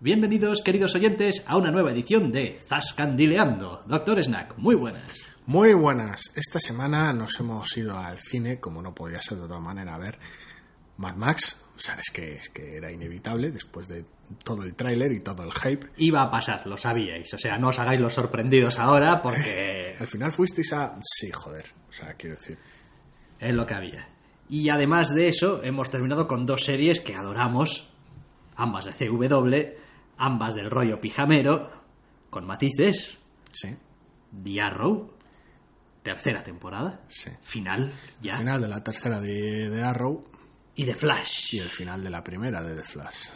Bienvenidos, queridos oyentes, a una nueva edición de Zascandileando. Doctor Snack, muy buenas. Muy buenas. Esta semana nos hemos ido al cine, como no podía ser de otra manera, a ver Mad Max. O sea, es que, es que era inevitable después de todo el tráiler y todo el hype. Iba a pasar, lo sabíais. O sea, no os hagáis los sorprendidos ahora porque Al final fuisteis a... Sí, joder. O sea, quiero decir... es lo que había. Y además de eso, hemos terminado con dos series que adoramos, ambas de CW, ambas del rollo pijamero, con matices. Sí. The Arrow, tercera temporada, Sí. final ya, Final de la tercera de, de Arrow y The Flash. y el final de la primera de The Flash.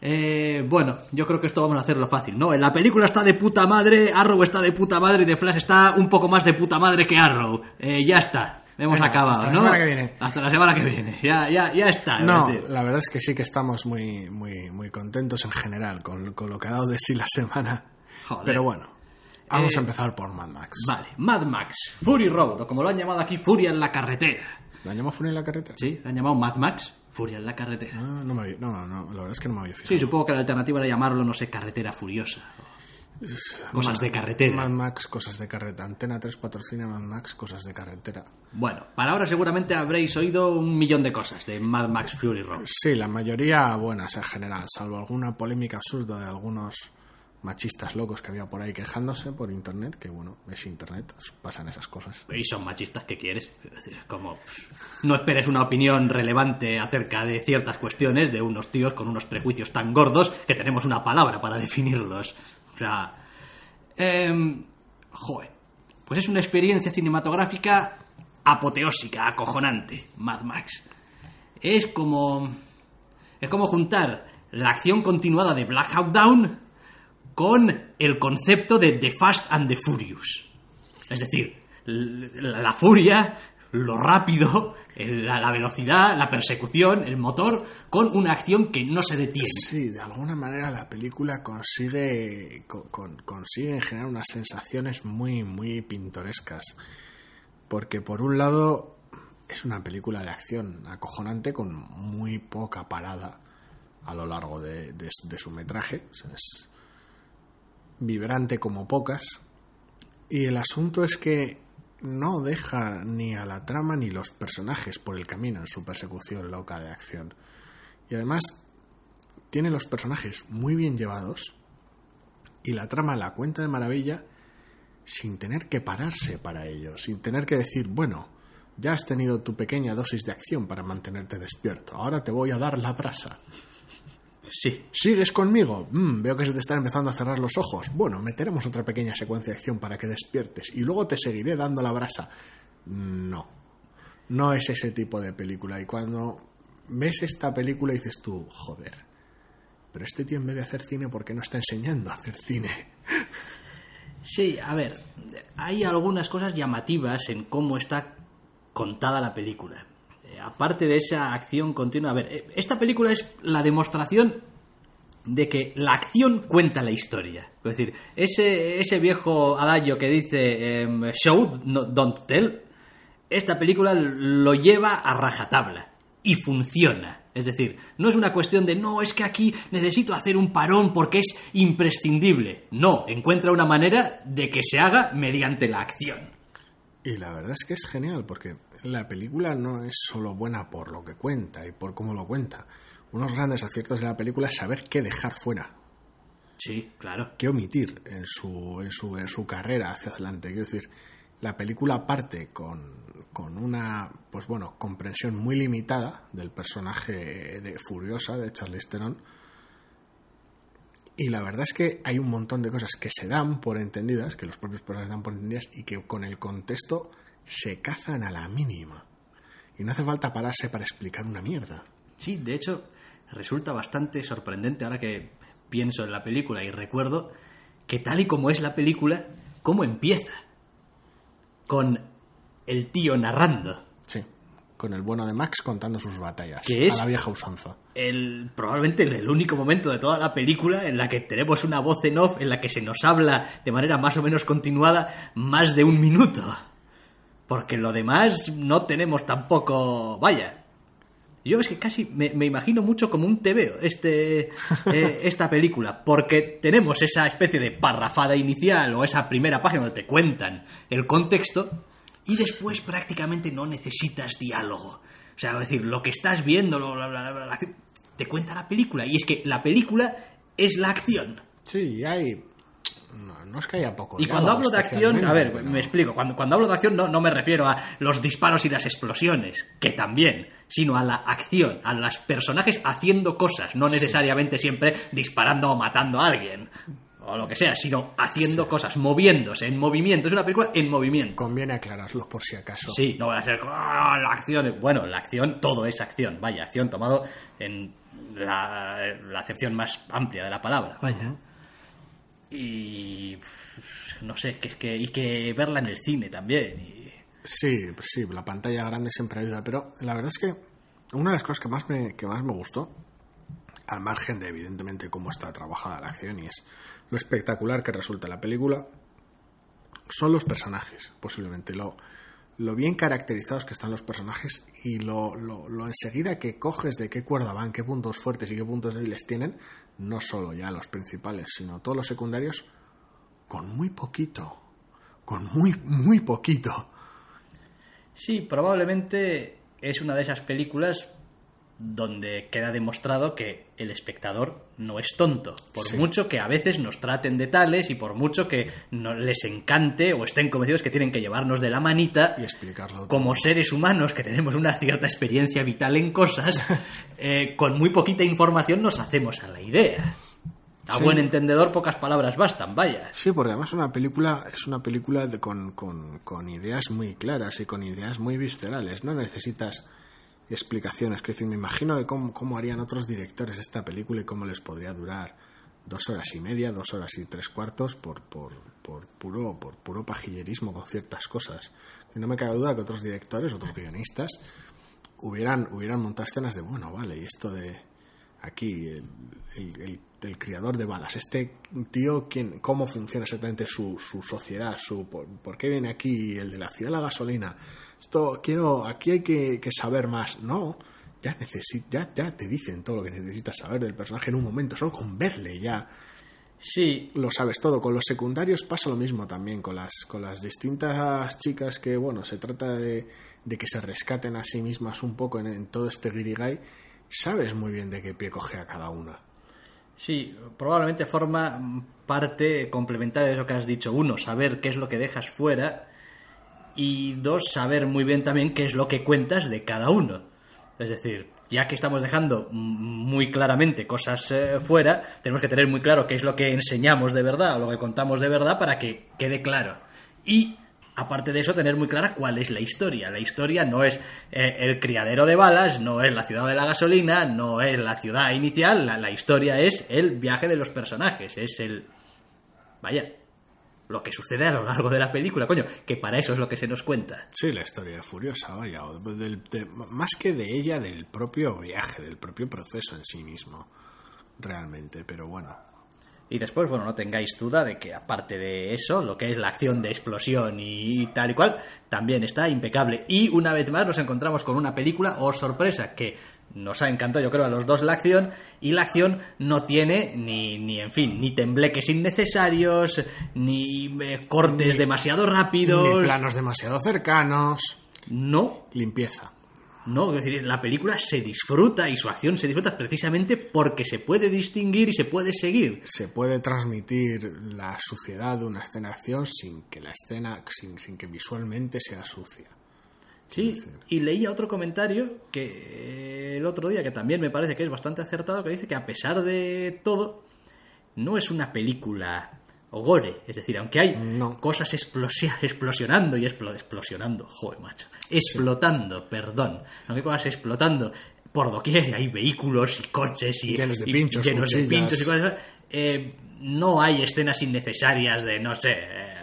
Eh, bueno, yo creo que esto vamos a hacerlo fácil, ¿no? En la película está de puta madre, Arrow está de puta madre y The Flash está un poco más de puta madre que Arrow. Eh, ya está, hemos Venga, acabado, hasta la semana que viene. Hasta la semana que viene, ya, ya, ya está. No, es la verdad es que sí que estamos muy, muy, muy contentos en general con, con lo que ha dado de sí la semana. Joder. Pero bueno, vamos Eh, a empezar por Mad Max. Vale, Mad Max, Fury Road, o como lo han llamado aquí, Furia en la carretera. ¿La llamo Furia en la carretera? ¿Sí? ¿Lo han llamado Mad Max? Furia en la carretera. No, no, me había- no, no, no, la verdad es que no me había fijado. Sí, supongo que la alternativa era llamarlo, no sé, carretera furiosa. Cosas de carretera. Mad Max, cosas de carretera. Antena 3 patrocina Mad Max, cosas de carretera. Bueno, para ahora seguramente habréis oído un millón de cosas de Mad Max Fury Road. Sí, la mayoría buenas en general, salvo alguna polémica absurda de algunos machistas locos que había por ahí quejándose por internet, que bueno, es internet, pasan esas cosas. Y son machistas que quieres. Es decir, como pff, no esperes una opinión relevante acerca de ciertas cuestiones de unos tíos con unos prejuicios tan gordos que tenemos una palabra para definirlos. O sea, em, joder, pues es una experiencia cinematográfica apoteósica, acojonante, Mad Max. Es como es como juntar la acción continuada de Black Hawk Down con el concepto de The Fast and the Furious. Es decir, la furia, lo rápido, la, velocidad, la persecución, el motor, con una acción que no se detiene. Sí, de alguna manera la película consigue, con- con- consigue generar unas sensaciones muy, muy pintorescas. Porque por un lado es una película de acción acojonante con muy poca parada a lo largo de, su metraje. Es vibrante como pocas. Y el asunto es que no deja ni a la trama ni los personajes por el camino en su persecución loca de acción. Y además tiene los personajes muy bien llevados y la trama la cuenta de maravilla sin tener que pararse para ello, sin tener que decir, bueno, ya has tenido tu pequeña dosis de acción para mantenerte despierto, ahora te voy a dar la brasa. Sí. ¿Sigues conmigo? Mm, veo que se te están empezando a cerrar los ojos. Bueno, meteremos otra pequeña secuencia de acción para que despiertes y luego te seguiré dando la brasa. No, no es ese tipo de película. Y cuando ves esta película dices tú, joder, pero este tío en vez de hacer cine, ¿por qué no está enseñando a hacer cine? Sí, a ver, hay algunas cosas llamativas en cómo está contada la película. Eh, aparte de esa acción continua, a ver, eh, esta película es la demostración de que la acción cuenta la historia. Es decir, ese, ese viejo adagio que dice em, show, don't tell, esta película lo lleva a rajatabla y funciona. Es decir, no es una cuestión de no, es que aquí necesito hacer un parón porque es imprescindible. No, encuentra una manera de que se haga mediante la acción. Y la verdad es que es genial porque la película no es solo buena por lo que cuenta y por cómo lo cuenta. Unos grandes aciertos de la película es saber qué dejar fuera, Sí, claro. qué omitir en su, en su, en su carrera hacia adelante. Quiero decir, la película parte con, con una, pues bueno, comprensión muy limitada del personaje de Furiosa de Charlize Theron. Y la verdad es que hay un montón de cosas que se dan por entendidas, que los propios personajes dan por entendidas y que con el contexto se cazan a la mínima. Y no hace falta pararse para explicar una mierda. Sí, de hecho, resulta bastante sorprendente ahora que pienso en la película y recuerdo que tal y como es la película, cómo empieza. Con el tío narrando. Sí, con el bueno de Max contando sus batallas. ¿Qué es? A la vieja usanza. El, probablemente el único momento de toda la película en la que tenemos una voz en off en la que se nos habla de manera más o menos continuada más de un minuto. Porque lo demás no tenemos tampoco... Vaya. Yo es que casi me, me imagino mucho como un TVO este, eh, esta película, porque tenemos esa especie de parrafada inicial o esa primera página donde te cuentan el contexto y después prácticamente no necesitas diálogo. O sea, es decir, lo que estás viendo, lo- la- la- te cuenta la película y es que la película es la acción. Sí, hay... No, no es que haya poco. Y cuando hablo de acción, a ver, me explico, cuando, cuando hablo de acción no, no me refiero a los disparos y las explosiones, que también, sino a la acción, a los personajes haciendo cosas, no necesariamente siempre disparando o matando a alguien, o lo que sea, sino haciendo cosas, moviéndose, en movimiento. Es una película en movimiento. Conviene aclararlo por si acaso. Sí, no va a ser "Ah, la acción. Bueno, la acción, todo es acción. Vaya, acción tomado en la, la acepción más amplia de la palabra. Vaya. Y no sé, que es que y que verla en el cine también. y- Sí, pues sí, la pantalla grande siempre ayuda, pero la verdad es que una de las cosas que más me, que más me gustó, al margen de evidentemente cómo está trabajada la acción y es lo espectacular que resulta la película, son los personajes, posiblemente. Lo, lo bien caracterizados que están los personajes y lo, lo, lo enseguida que coges de qué cuerda van, qué puntos fuertes y qué puntos débiles tienen, no solo ya los principales, sino todos los secundarios, con muy poquito. Con muy, muy poquito. Sí, probablemente es una de esas películas donde queda demostrado que el espectador no es tonto, por Sí. mucho que a veces nos traten de tales y por mucho que no les encante o estén convencidos que tienen que llevarnos de la manita Y explicarlo. todo. como seres humanos que tenemos una cierta experiencia vital en cosas, eh, con muy poquita información nos hacemos a la idea. A Sí. buen entendedor, pocas palabras bastan, vaya. Sí, porque además una película es una película de- con, con- con ideas muy claras y con ideas muy viscerales. No necesitas explicaciones. Que decir, me imagino de cómo, cómo harían otros directores esta película y cómo les podría durar dos horas y media, dos horas y tres cuartos por, por, por puro, por puro pajillerismo con ciertas cosas. Y no me cabe duda que otros directores, otros guionistas, hubieran, hubieran montado escenas de, bueno, vale, y esto de aquí, el, el- criador de balas, este tío, ¿quién, ¿cómo funciona exactamente su, su sociedad? Su, por, por qué viene aquí el de la ciudad de la gasolina? Esto, quiero, aquí hay que, que saber más. No, ya, necesi- ya, ya te dicen todo lo que necesitas saber del personaje en un momento, solo con verle ya Sí, lo sabes todo. Con los secundarios pasa lo mismo también, con las, con las distintas chicas que, bueno, se trata de, de que se rescaten a sí mismas un poco en, en todo este guirigay. Sabes muy bien de qué pie coge a cada una. Sí, probablemente forma parte complementaria de eso que has dicho. Uno, saber qué es lo que dejas fuera y dos, saber muy bien también qué es lo que cuentas de cada uno. Es decir, ya que estamos dejando muy claramente cosas eh, fuera, tenemos que tener muy claro qué es lo que enseñamos de verdad o lo que contamos de verdad para que quede claro. Y aparte de eso, tener muy clara cuál es la historia. La historia no es eh, el criadero de balas, no es la ciudad de la gasolina, no es la ciudad inicial, la, la historia es el viaje de los personajes, es el... Vaya, lo que sucede a lo largo de la película, coño, que para eso es lo que se nos cuenta. Sí, la historia de Furiosa, vaya. del- de- más que de ella, del propio viaje, del propio proceso en sí mismo. Realmente, pero bueno. Y después, bueno, no tengáis duda de que aparte de eso, lo que es la acción de explosión y tal y cual, también está impecable. Y una vez más nos encontramos con una película, o sorpresa, que nos ha encantado yo creo a los dos la acción, y la acción no tiene ni, ni en fin, ni tembleques innecesarios, ni eh, cortes Ni- demasiado rápidos. Ni planos demasiado cercanos. No, Limpieza. no, es decir, la película se disfruta y su acción se disfruta precisamente porque se puede distinguir y se puede seguir. Se puede transmitir la suciedad de una escena de acción sin que la escena, sin, sin que visualmente sea sucia. Sí, y leía otro comentario que el otro día que también me parece que es bastante acertado, que dice que a pesar de todo, no es una película gore, es decir, aunque hay No. cosas explosi- explosionando y explo- explosionando, joder, macho, explotando, perdón, aunque cosas explotando por doquier, hay vehículos y coches y Llenos de y pinchos, llenos de cuchillas. pinchos y cosas. Eh, no hay escenas innecesarias de, no sé, eh,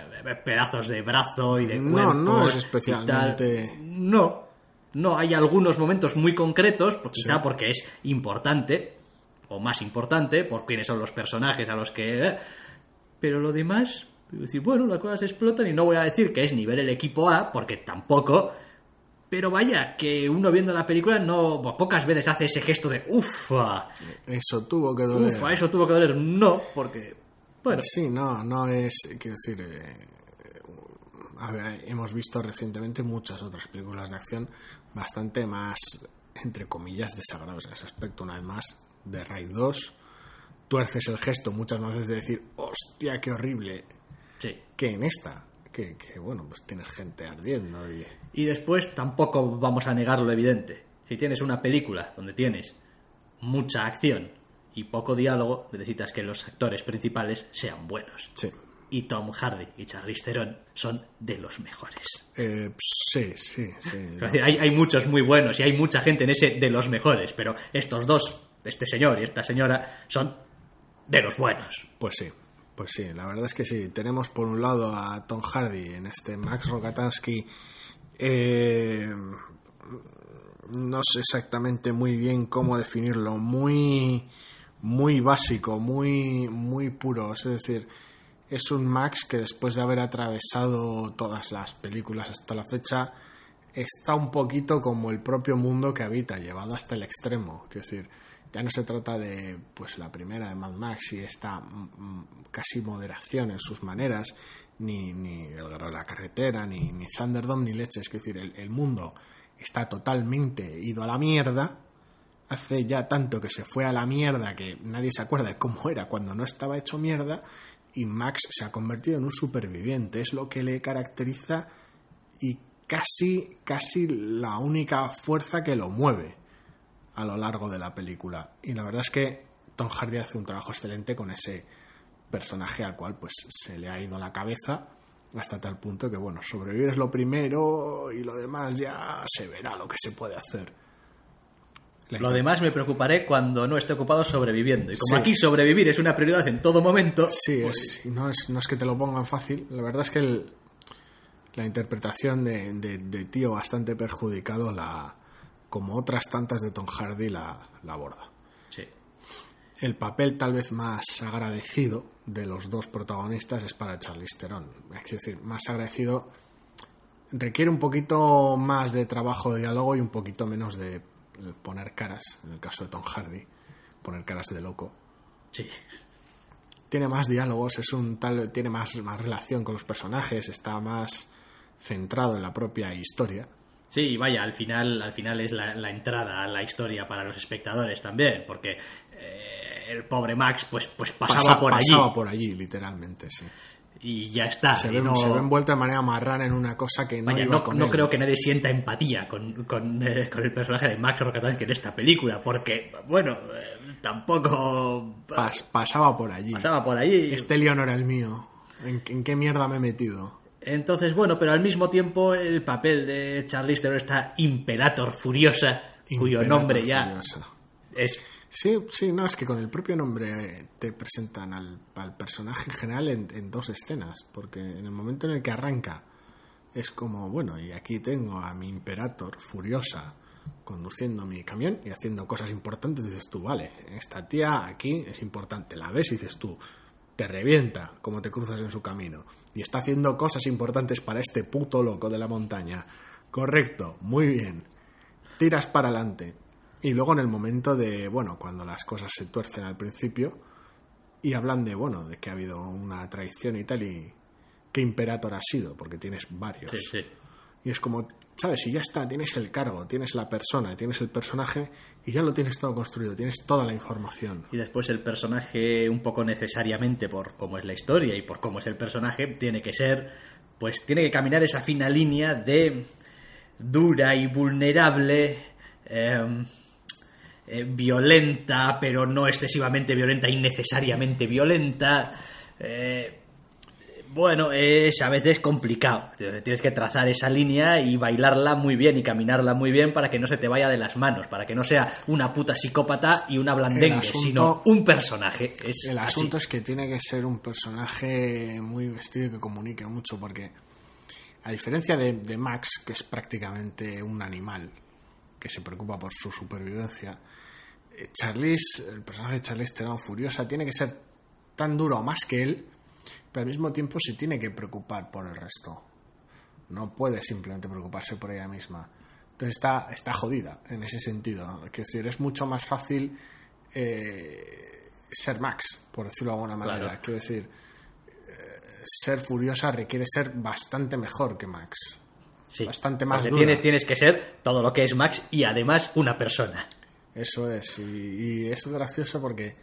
pedazos de brazo y de No, cuerpos no es especialmente-. No, no, hay algunos momentos muy concretos, pues quizá Sí. porque es importante, o más importante, por quiénes son los personajes a los que... eh, pero lo demás, decir, bueno, las cosas explotan y no voy a decir que es nivel el equipo A, porque tampoco... Pero vaya, que uno viendo la película no pocas veces hace ese gesto de ufa, Eso tuvo que doler. ufa, eso tuvo que doler. No, porque bueno, Sí, no, no es. Quiero decir. eh, hemos visto recientemente muchas otras películas de acción bastante más, entre comillas, desagradables en ese aspecto. Una vez más, de Raid 2, tuerces el gesto muchas más veces de decir, hostia, qué horrible, sí. que en esta. Que, que, bueno, pues tienes gente ardiendo y. Y después tampoco vamos a negar lo evidente. Si tienes una película donde tienes mucha acción y poco diálogo, necesitas que los actores principales sean buenos. Sí. Y Tom Hardy y Charlize Theron son de los mejores. Eh, sí, sí, sí. Hay, hay muchos muy buenos y hay mucha gente en ese de los mejores, pero estos dos, este señor y esta señora, son de los buenos. Pues sí, pues sí, la verdad es que sí. Tenemos por un lado a Tom Hardy en este Max Rokatansky. eh, no sé exactamente muy bien cómo definirlo. Muy, muy básico, muy, muy puro. Es decir, es un Max que después de haber atravesado todas las películas hasta la fecha, está un poquito como el propio mundo que habita, llevado hasta el extremo. Es decir, ya no se trata de pues la primera de Mad Max y esta mm, mm, casi moderación en sus maneras, ni, ni el guerrero de la carretera, ni, ni Thunderdome, ni leches. Es decir, el, el mundo está totalmente ido a la mierda. Hace ya tanto que se fue a la mierda que nadie se acuerda de cómo era cuando no estaba hecho mierda. Y Max se ha convertido en un superviviente. Es lo que le caracteriza y casi, casi la única fuerza que lo mueve a lo largo de la película. Y la verdad es que Tom Hardy hace un trabajo excelente con ese personaje al cual pues se le ha ido la cabeza hasta tal punto que bueno, sobrevivir es lo primero y lo demás ya se verá lo que se puede hacer. Lo demás me preocuparé cuando no esté ocupado sobreviviendo. Y como Sí. aquí sobrevivir es una prioridad en todo momento, Sí, pues, es, y no, es, no es que te lo pongan fácil. La verdad es que el- la interpretación de, de- de tío bastante perjudicado, la, como otras tantas de Tom Hardy, la, la aborda. sí. El papel tal vez más agradecido de los dos protagonistas es para Charlize Theron. Es decir, más agradecido requiere un poquito más de trabajo de diálogo y un poquito menos de poner caras, en el caso de Tom Hardy, poner caras de loco sí. tiene más diálogos, es un tal, tiene más, más relación con los personajes, está más centrado en la propia historia. Sí, y vaya, al final, al final es la, la entrada a la historia para los espectadores también, porque eh, el pobre Max pues, pues pasaba Pasa- por allí pasaba por allí, literalmente, sí. Y ya está. Se ve, no, se ve envuelto de manera marrana en una cosa que no vaya, iba no, con no él. creo que nadie sienta empatía con, con, eh, con el personaje de Max Rokatansky en esta película, porque, bueno, eh, tampoco Pas- pasaba por allí. pasaba por allí. Este lío no era el mío. ¿En, en qué mierda me he metido? Entonces, bueno, pero al mismo tiempo el papel de Charlize Theron está Imperator Furiosa, cuyo nombre ya Furiosa. es Sí, sí, no, es que con el propio nombre te presentan al, personaje en general en, en dos escenas, porque en el momento en el que arranca es como, bueno, y aquí tengo a mi Imperator furiosa conduciendo mi camión y haciendo cosas importantes, dices tú, vale, esta tía aquí es importante, la ves y dices tú, te revienta como te cruzas en su camino y está haciendo cosas importantes para este puto loco de la montaña. Correcto, muy bien. Tiras para adelante. Y luego en el momento de, bueno, cuando las cosas se tuercen al principio y hablan de, bueno, de que ha habido una traición y tal y qué imperator ha sido, porque tienes varios. Sí, sí. Y es como, ¿sabes? Y ya está, tienes el cargo, tienes la persona, tienes el personaje y ya lo tienes todo construido, tienes toda la información. Y después el personaje, un poco necesariamente por cómo es la historia y por cómo es el personaje, tiene que ser, pues tiene que caminar esa fina línea de dura y vulnerable, eh, eh, violenta, pero no excesivamente violenta, innecesariamente violenta. eh, Bueno, es a veces complicado. Tienes que trazar esa línea y bailarla muy bien y caminarla muy bien para que no se te vaya de las manos, para que no sea una puta psicópata y una blandengue, asunto- sino un personaje. Es El así. asunto es que tiene que ser un personaje muy vestido y que comunique mucho, porque a diferencia de, de Max, que es prácticamente un animal que se preocupa por su supervivencia, eh, Charlize, el personaje de Charlize Theron Furiosa, tiene que ser tan duro o más que él, pero al mismo tiempo se tiene que preocupar por el resto. No puede simplemente preocuparse por ella misma. Entonces está, está jodida en ese sentido. Quiero decir, es mucho más fácil eh, ser Max, por decirlo de alguna manera. Claro. Quiero decir, eh, ser furiosa requiere ser bastante mejor que Max. Sí, bastante más dura. tienes, tienes que ser todo lo que es Max y además una persona. Eso es, y, y es gracioso porque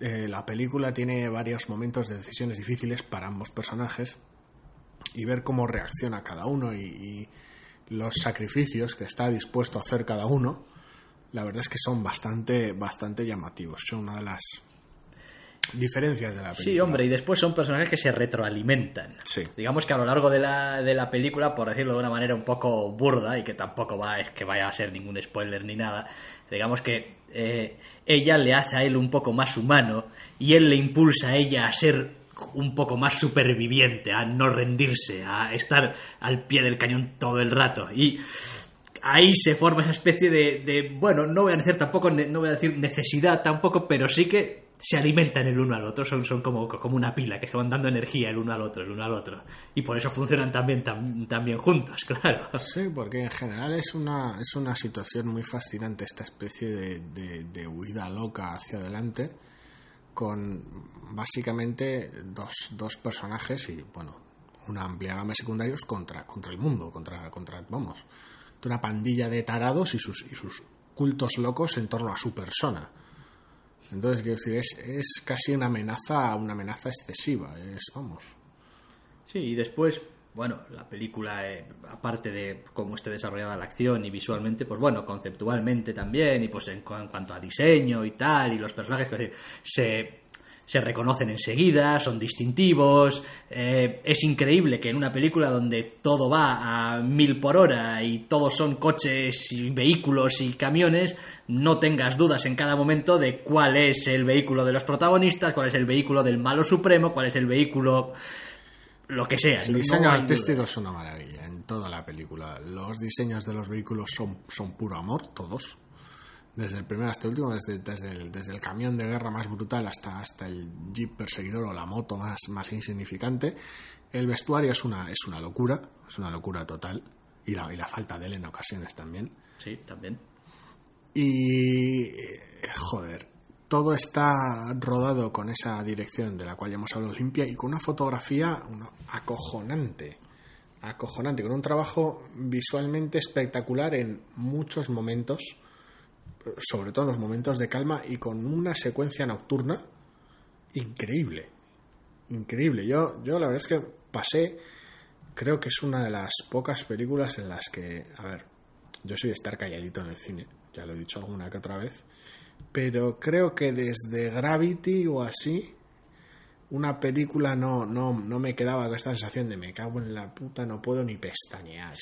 eh, la película tiene varios momentos de decisiones difíciles para ambos personajes y ver cómo reacciona cada uno y, y los sacrificios que está dispuesto a hacer cada uno, la verdad es que son bastante, bastante llamativos. Son una de las diferencias de la película. Sí, hombre, y después son personajes que se retroalimentan. Sí. Digamos que a lo largo de la, de la película, por decirlo de una manera un poco burda, y que tampoco va, es que vaya a ser ningún spoiler ni nada, digamos que eh, ella le hace a él un poco más humano y él le impulsa a ella a ser un poco más superviviente, a no rendirse, a estar al pie del cañón todo el rato. Y ahí se forma esa especie de, de, bueno, no voy a decir tampoco, no voy a decir necesidad tampoco, pero sí que se alimentan el uno al otro, son, son como, como una pila que se van dando energía el uno al otro, el uno al otro. Y por eso funcionan también, tam- también juntos, claro. Sí, porque en general es una, es una situación muy fascinante esta especie de, de- de huida loca hacia adelante con básicamente dos, dos personajes y bueno, una amplia gama de secundarios contra, contra el mundo, contra, contra, vamos, una pandilla de tarados y sus, y sus cultos locos en torno a su persona. Entonces, quiero decir, es, es casi una amenaza, una amenaza excesiva, es, vamos, Sí, y después, bueno, la película, eh, aparte de cómo esté desarrollada la acción y visualmente, pues bueno, conceptualmente también, y pues en, en cuanto a diseño y tal, y los personajes, se, se reconocen enseguida, son distintivos. eh, es increíble que en una película donde todo va a mil por hora y todos son coches y vehículos y camiones, no tengas dudas en cada momento de cuál es el vehículo de los protagonistas, cuál es el vehículo del malo supremo, cuál es el vehículo lo que sea. El diseño artístico es una maravilla en toda la película. Los diseños de los vehículos son, son puro amor, todos. Desde el primero hasta el último, desde, desde, el, desde el camión de guerra más brutal hasta, hasta el jeep perseguidor o la moto más, más insignificante. El vestuario es una, es una locura, es una locura total. Y la, y la falta de él en ocasiones también. Sí, también. Y joder, todo está rodado con esa dirección de la cual ya hemos hablado limpia y con una fotografía acojonante. Acojonante, con un trabajo visualmente espectacular en muchos momentos, sobre todo en los momentos de calma y con una secuencia nocturna increíble. Increíble. Yo, yo la verdad es que pasé, creo que es una de las pocas películas en las que, a ver, yo soy de estar calladito en el cine, ya lo he dicho alguna que otra vez, pero creo que desde Gravity o así, una película no, no, no me quedaba con esta sensación de me cago en la puta, no puedo ni pestañear.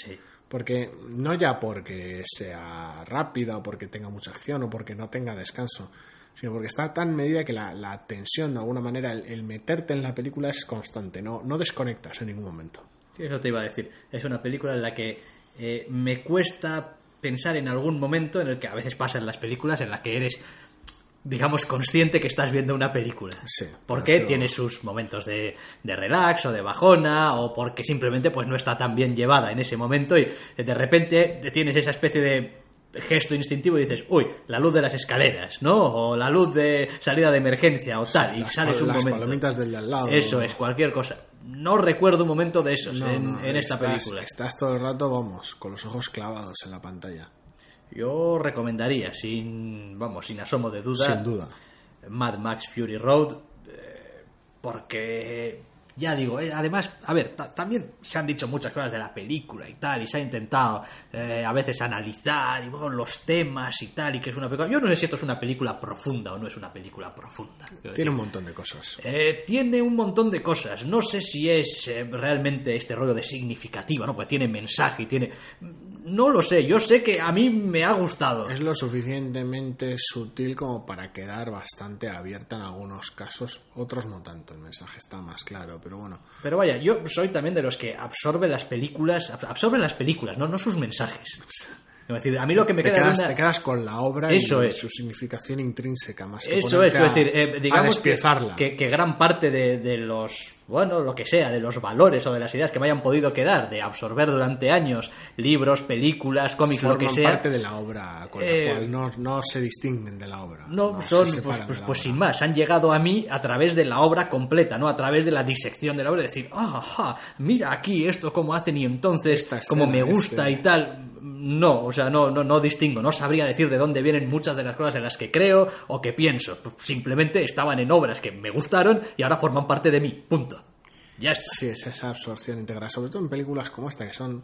Porque no ya porque sea rápida o porque tenga mucha acción o porque no tenga descanso, sino porque está tan medida que la, la tensión, de alguna manera, el, meterte en la película es constante, no, no desconectas en ningún momento. Sí, eso te iba a decir. Es una película en la que eh, me cuesta pensar en algún momento en el que a veces pasa en las películas en la que eres digamos consciente que estás viendo una película. Sí, porque pero- tiene sus momentos de, de relax o de bajona o porque simplemente pues no está tan bien llevada en ese momento y de repente tienes esa especie de gesto instintivo y dices uy la luz de las escaleras no o la luz de salida de emergencia o tal y sales un las momento. palomitas del de al lado. eso es cualquier cosa. No recuerdo un momento de esos No, en, no, en esta estás- película. Estás todo el rato, vamos, con los ojos clavados en la pantalla. Yo recomendaría, sin, vamos, sin asomo de duda, Sin duda. Mad Max Fury Road, eh, porque ya digo, eh, además, a ver, ta- también se han dicho muchas cosas de la película y tal, y se ha intentado eh, a veces analizar y bueno, los temas y tal, y que es una película. Yo no sé si esto es una película profunda o no es una película profunda. Tiene decir, un montón de cosas. tiene un montón de cosas. No sé si es realmente este rollo de significativa, ¿no? Porque tiene mensaje y tiene. No lo sé. Yo sé que a mí me ha gustado. Es lo suficientemente sutil como para quedar bastante abierta en algunos casos, otros no tanto. El mensaje está más claro, pero bueno. Pero vaya, yo soy también de los que absorbe las películas, ab- absorben las películas, no, no sus mensajes. Es decir, a mí lo que me Te queda quedas, una- te quedas con la obra Eso y es. su significación intrínseca, más que Eso es, ponerte es a- decir, eh, a digamos que, que, que gran parte de, de los, bueno, lo que sea, de los valores o de las ideas que me hayan podido quedar, de absorber durante años libros, películas, cómics, lo que sea, parte de la obra con Eh, la cual no, no se distinguen de la obra. No, son, pues, pues, pues sin más, han llegado a mí a través de la obra completa, ¿no? A través de la disección de la obra, de decir, "Ah, ajá, mira aquí esto cómo hacen y entonces Esta como me gusta este- y tal. No, o sea, no, no, no distingo, no sabría decir de dónde vienen muchas de las cosas en las que creo o que pienso. Simplemente estaban en obras que me gustaron y ahora forman parte de mí, punto. Ya está. Sí, es esa absorción íntegra, sobre todo en películas como esta, que son,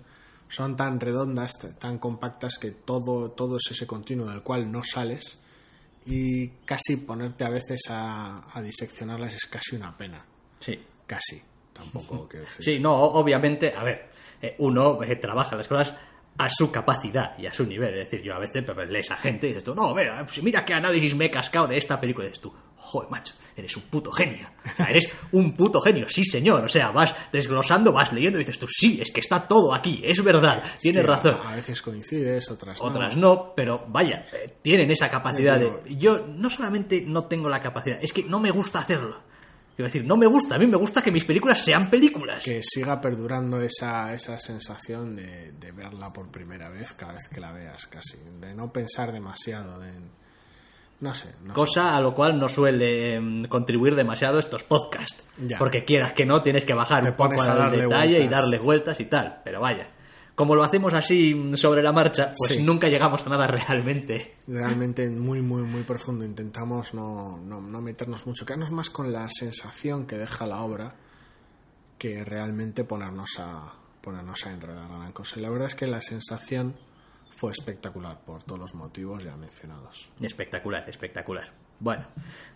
son tan redondas, tan compactas, que todo, todo es ese continuo del cual no sales y casi ponerte a veces a, a diseccionarlas es casi una pena. Sí. Casi, tampoco decir. Sí, no, obviamente, a ver, eh, uno eh, trabaja las cosas a su capacidad y a su nivel. Es decir, yo a veces pues, lees a gente y dices tú, no, mira, pues, mira qué análisis me he cascado de esta película. Y dices tú, joder, macho, eres un puto genio. O sea, eres un puto genio, sí, señor. O sea, vas desglosando, vas leyendo y dices tú, sí, es que está todo aquí, es verdad, tienes Sí, razón. A veces coincides, otras no. Otras no, pero vaya, eh, tienen esa capacidad de... Yo no solamente no tengo la capacidad, es que no me gusta hacerlo. Quiero decir, no me gusta, a mí me gusta que mis películas sean películas. Que siga perdurando esa, esa sensación de, de verla por primera vez cada vez que la veas, casi. De no pensar demasiado en. No sé, no sé. Cosa a lo cual no suele em, contribuir demasiado estos podcasts. Ya. Porque quieras que no, tienes que bajar Te un poco al detalle y darle vueltas y tal. Pero vaya, como lo hacemos así sobre la marcha, pues Sí. nunca llegamos a nada realmente. realmente muy, muy, muy profundo. Intentamos no, no, no meternos mucho, quedarnos más con la sensación que deja la obra que realmente ponernos a, ponernos a enredar la gran cosa. Y la verdad es que la sensación fue espectacular por todos los motivos ya mencionados. Espectacular, espectacular. Bueno,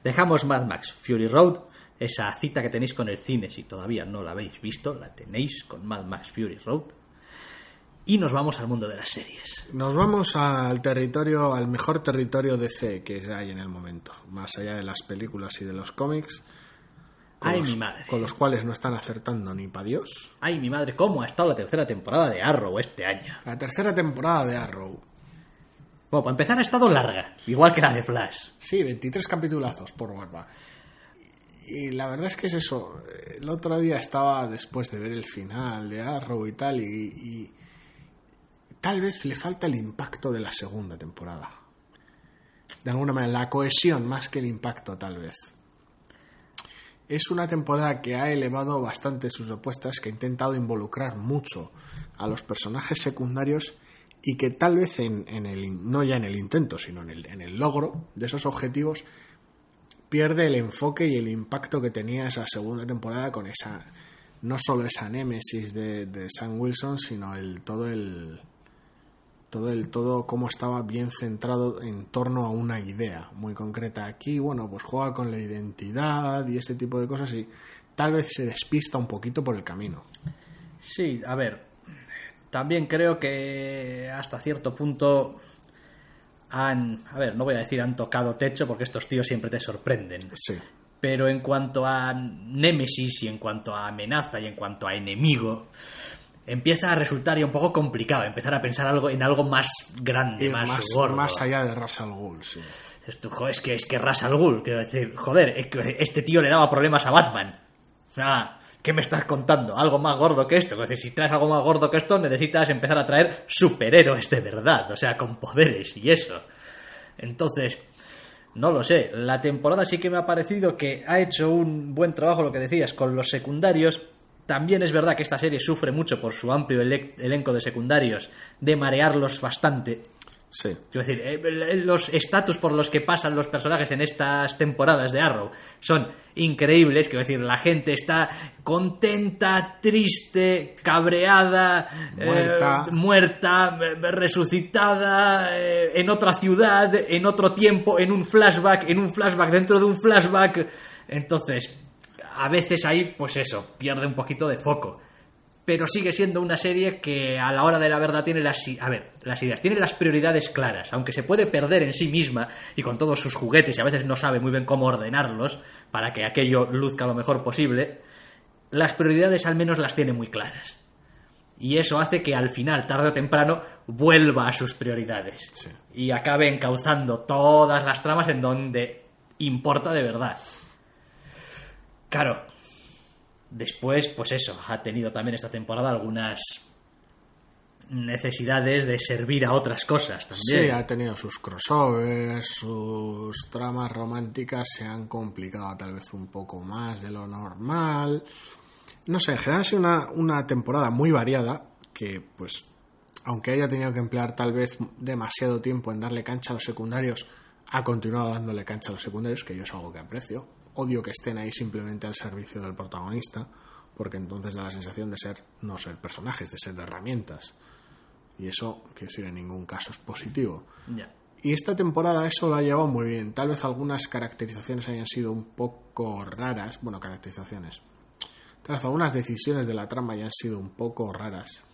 dejamos Mad Max Fury Road, esa cita que tenéis con el cine, si todavía no la habéis visto, la tenéis con Mad Max Fury Road. Y nos vamos al mundo de las series. Nos vamos al territorio, al mejor territorio DC que hay en el momento, más allá de las películas y de los cómics, con, Ay, los, mi madre. con los cuales no están acertando ni pa' Dios. Ay, mi madre, ¿cómo ha estado la tercera temporada de Arrow este año? La tercera temporada de Arrow. Bueno, para empezar ha estado larga, igual que la de Flash. Sí, 23 capitulazos por barba. Y la verdad es que es eso. El otro día estaba después de ver el final de Arrow y tal, y, y tal vez le falta el impacto de la segunda temporada. De alguna manera, la cohesión más que el impacto, tal vez. Es una temporada que ha elevado bastante sus propuestas, que ha intentado involucrar mucho a los personajes secundarios y que tal vez en, en el, no ya en el intento, sino en el, en el logro de esos objetivos, pierde el enfoque y el impacto que tenía esa segunda temporada con esa, no solo esa némesis de, de Sam Wilson, sino el todo el todo el todo cómo estaba bien centrado en torno a una idea muy concreta. Aquí bueno pues juega con la identidad y este tipo de cosas y tal vez se despista un poquito por el camino. Sí, a ver, también creo que hasta cierto punto han, a ver, no voy a decir han tocado techo porque estos tíos siempre te sorprenden. sí. Pero en cuanto a némesis y en cuanto a amenaza y en cuanto a enemigo, empieza a resultar ya un poco complicado empezar a pensar algo en algo más grande, más, más, gordo. más allá de Ras al Ghul sí. Dices tú, "Jo, es que es que Ras al Ghul, quiero decir, joder, es que este tío le daba problemas a Batman. O sea, ¿qué me estás contando? Algo más gordo que esto. Es decir, si traes algo más gordo que esto, necesitas empezar a traer superhéroes de verdad, o sea, con poderes y eso. Entonces, no lo sé. La temporada sí que me ha parecido que ha hecho un buen trabajo, lo que decías, con los secundarios. También es verdad que esta serie sufre mucho por su amplio ele- elenco de secundarios, de marearlos bastante. Sí. Decir, eh, los estatus por los que pasan los personajes en estas temporadas de Arrow son increíbles. Quiero decir, la gente está contenta, triste, cabreada, eh, Muerta. muerta, eh, resucitada, eh, en otra ciudad, en otro tiempo, en un flashback, en un flashback dentro de un flashback. Entonces, a veces ahí, pues eso, pierde un poquito de foco pero sigue siendo una serie que a la hora de la verdad tiene las a ver, las ideas, tiene las prioridades claras, aunque se puede perder en sí misma y con todos sus juguetes y a veces no sabe muy bien cómo ordenarlos para que aquello luzca lo mejor posible, las prioridades al menos las tiene muy claras. Y eso hace que al final, tarde o temprano, vuelva a sus prioridades Sí. y acabe encauzando todas las tramas en donde importa de verdad. Claro, Después, pues eso, ha tenido también esta temporada algunas necesidades de servir a otras cosas también. Sí, ha tenido sus crossovers, sus tramas románticas se han complicado tal vez un poco más de lo normal. No sé, en general ha sido una, una temporada muy variada que, pues, aunque haya tenido que emplear tal vez demasiado tiempo en darle cancha a los secundarios, ha continuado dándole cancha a los secundarios, que yo es algo que aprecio. Odio que estén ahí simplemente al servicio del protagonista, porque entonces da la sensación de ser, no ser personajes, de ser herramientas. Y eso, quiero decir, en ningún caso es positivo. Y esta temporada eso lo ha llevado muy bien. Tal vez algunas caracterizaciones hayan sido un poco raras. Bueno, caracterizaciones. Tal vez algunas decisiones de la trama hayan sido un poco raras.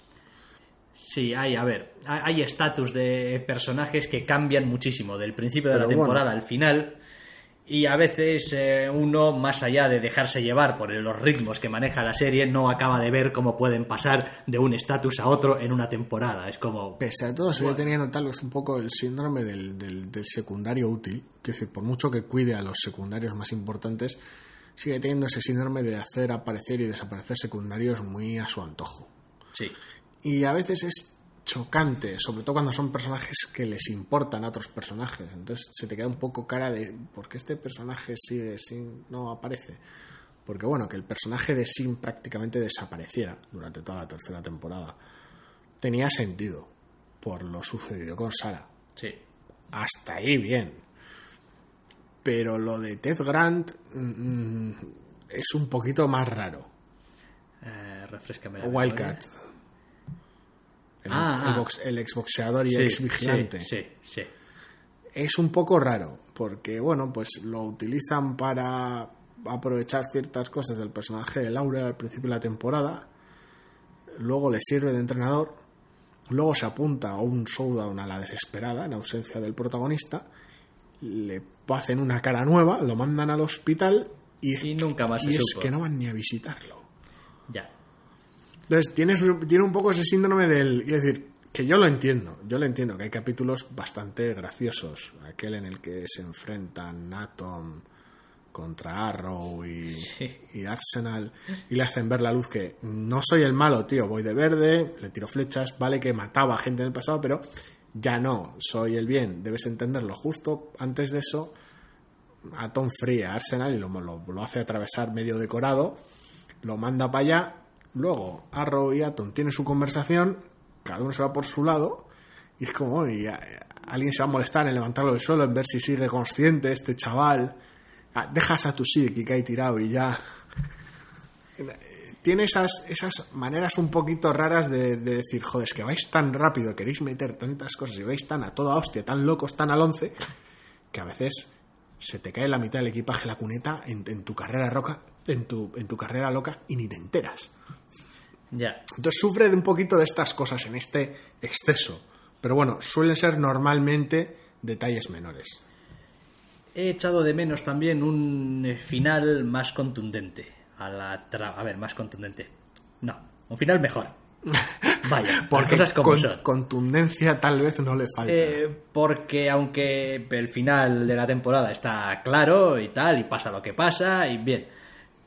Sí, hay, a ver, hay estatus de personajes que cambian muchísimo del principio de la bueno. temporada al final. Y a veces eh, uno, más allá de dejarse llevar por los ritmos que maneja la serie, no acaba de ver cómo pueden pasar de un estatus a otro en una temporada. Es como... Pese a todo, sigue Bueno. teniendo tal vez un poco el síndrome del, del- del secundario útil. Que por mucho que cuide a los secundarios más importantes, sigue teniendo ese síndrome de hacer aparecer y desaparecer secundarios muy a su antojo. Sí. Y a veces es chocante, sobre todo cuando son personajes que les importan a otros personajes. Entonces se te queda un poco cara de ¿por qué este personaje sigue sin no aparece? Porque bueno, que el personaje de Sim prácticamente desapareciera durante toda la tercera temporada tenía sentido por lo sucedido con Sara. Sí. Hasta ahí bien. Pero lo de Ted Grant mm, es un poquito más raro. Eh, refrescame la memoria. El, Ah, el ah. box- el exboxeador y Sí, ex vigilante. Sí, sí, sí. Es un poco raro, porque bueno, pues lo utilizan para aprovechar ciertas cosas del personaje de Laura al principio de la temporada. Luego le sirve de entrenador. Luego se apunta a un showdown a la desesperada, en ausencia del protagonista. Le hacen una cara nueva, lo mandan al hospital y, Y nunca más y se es supo. que no van ni a visitarlo. Ya. Entonces, tiene, su- tiene un poco ese síndrome del. Es decir, que yo lo entiendo. Yo lo entiendo, que hay capítulos bastante graciosos. Aquel en el que se enfrentan Atom contra Arrow y, Sí. y Arsenal y le hacen ver la luz que no soy el malo, tío. Voy de verde, le tiro flechas. Vale que mataba gente en el pasado, pero ya no. Soy el bien. Debes entenderlo. Justo antes de eso, Atom fría a Arsenal y lo, lo, lo hace atravesar medio decorado lo manda para allá. Luego Arrow y Atom tienen su conversación, cada uno se va por su lado, y es como, alguien se va a molestar en levantarlo del suelo, en ver si sigue consciente este chaval. Ah, Dejas a tu Siki que hay tirado y ya. Tiene esas, esas maneras un poquito raras de, de decir, joder, es que vais tan rápido, queréis meter tantas cosas y vais tan a toda hostia, tan locos, tan al once, que a veces se te cae la mitad del equipaje la cuneta en tu carrera roca, en tu, en tu carrera loca y ni te enteras. Ya. Entonces sufre de un poquito de estas cosas en este exceso. Pero bueno, suelen ser normalmente detalles menores. He echado de menos también un final más contundente. A la tra- A ver, más contundente. No, un final mejor. Vaya, por Porque cosas como con- son. contundencia tal vez no le falta. Eh, porque aunque el final de la temporada está claro y tal, y pasa lo que pasa, y bien,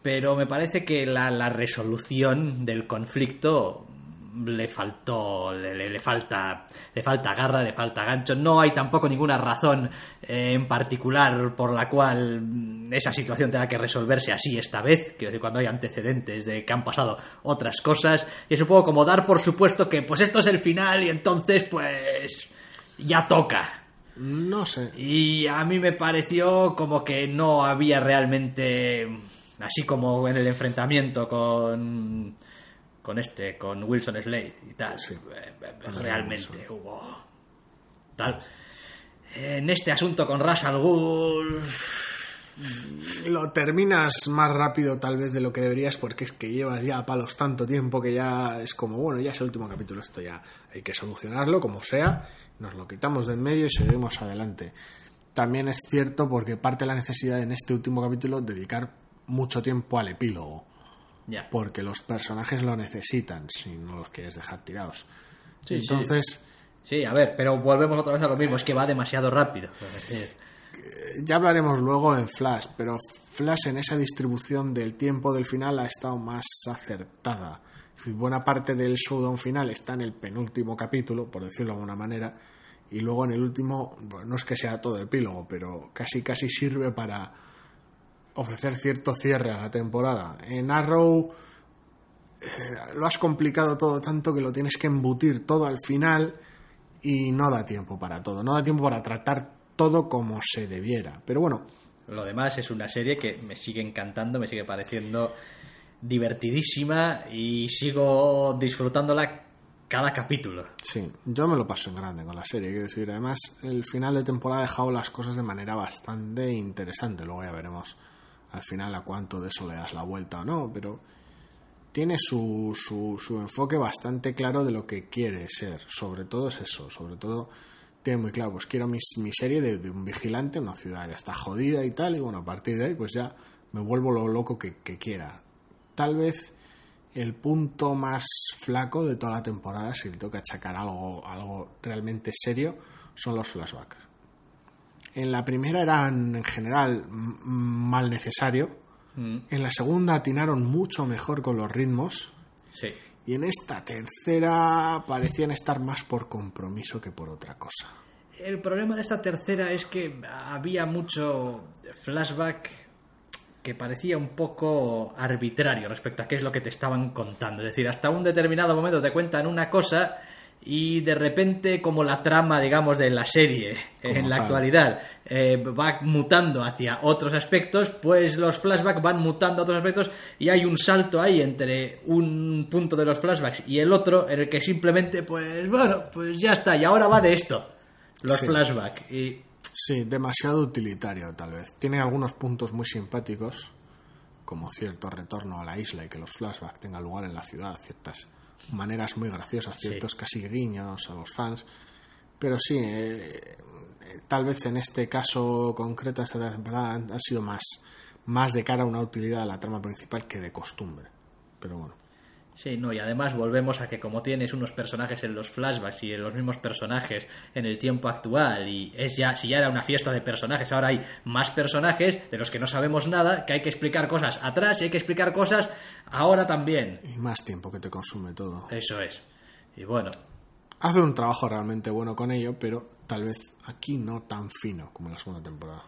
pero me parece que la, la resolución del conflicto le faltó, le, le- le falta, le falta garra, le falta gancho. No hay tampoco ninguna razón eh, en particular por la cual mm, esa situación tenga que resolverse así esta vez. Quiero decir, cuando hay antecedentes de que han pasado otras cosas. Y es un poco como dar por supuesto que pues esto es el final y entonces pues ya toca. No sé. Y a mí me pareció como que no había realmente, así como en el enfrentamiento con con este, con Wilson Slade y tal. Sí. Eh, Realmente hubo tal. En este asunto con Ras Al Ghul, Lo terminas más rápido tal vez de lo que deberías porque es que llevas ya a palos tanto tiempo que ya es como, bueno, ya es el último capítulo, esto ya hay que solucionarlo como sea, nos lo quitamos de en medio y seguimos adelante. También es cierto porque parte de la necesidad en este último capítulo dedicar mucho tiempo al epílogo, porque los personajes lo necesitan si no los quieres dejar tirados. Sí. Entonces, Sí, a ver, pero volvemos otra vez a lo mismo, es que va demasiado rápido. Decir, ya hablaremos luego en Flash, pero Flash en esa distribución del tiempo del final ha estado más acertada. Buena parte del showdown final está en el penúltimo capítulo, por decirlo de alguna manera, y luego en el último, no es que sea todo epílogo, pero casi casi sirve para ofrecer cierto cierre a la temporada. En Arrow eh, lo has complicado todo tanto que lo tienes que embutir todo al final y no da tiempo para todo, no da tiempo para tratar todo como se debiera. Pero bueno, Lo demás es una serie que me sigue encantando, me sigue pareciendo divertidísima y sigo disfrutándola cada capítulo. sí, yo me lo paso en grande con la serie, quiero decir, además el final de temporada ha dejado las cosas de manera bastante interesante, luego ya veremos al final a cuánto de eso le das la vuelta o no, pero tiene su, su, su enfoque bastante claro de lo que quiere ser, sobre todo es eso, sobre todo tiene muy claro, pues quiero mi, serie de, un vigilante en una ciudad ya está jodida y tal, y bueno, a partir de ahí pues ya me vuelvo lo loco que, que quiera. Tal vez el punto más flaco de toda la temporada, si le que achacar algo, algo realmente serio, son los flashbacks. En la primera eran en general mal necesario, en la segunda atinaron mucho mejor con los ritmos Sí. y en esta tercera parecían estar más por compromiso que por otra cosa. El problema de esta tercera es que había mucho flashback que parecía un poco arbitrario respecto a qué es lo que te estaban contando. Es decir, hasta un determinado momento te cuentan una cosa y de repente como la trama, digamos, de la serie Como en la tal. actualidad eh, va mutando hacia otros aspectos, pues los flashbacks van mutando a otros aspectos y hay un salto ahí entre un punto de los flashbacks y el otro en el que simplemente, pues bueno, pues ya está, y ahora va de esto los Sí. flashbacks y Sí, demasiado utilitario tal vez. Tiene algunos puntos muy simpáticos, como cierto retorno a la isla y que los flashbacks tengan lugar en la ciudad, ciertas maneras muy graciosas, Sí. ciertos casi guiños a los fans. Pero sí, eh, eh, tal vez en este caso concreto, esta temporada, han sido más, más de cara a una utilidad a la trama principal que de costumbre. Pero bueno. Sí, no, y además volvemos a que como tienes unos personajes en los flashbacks y en los mismos personajes en el tiempo actual y es ya, si ya era una fiesta de personajes, ahora hay más personajes de los que no sabemos nada, que hay que explicar cosas atrás y hay que explicar cosas ahora también. Y más tiempo que te consume todo. Eso es. Y bueno, Hace un trabajo realmente bueno con ello, pero tal vez aquí no tan fino como en la segunda temporada.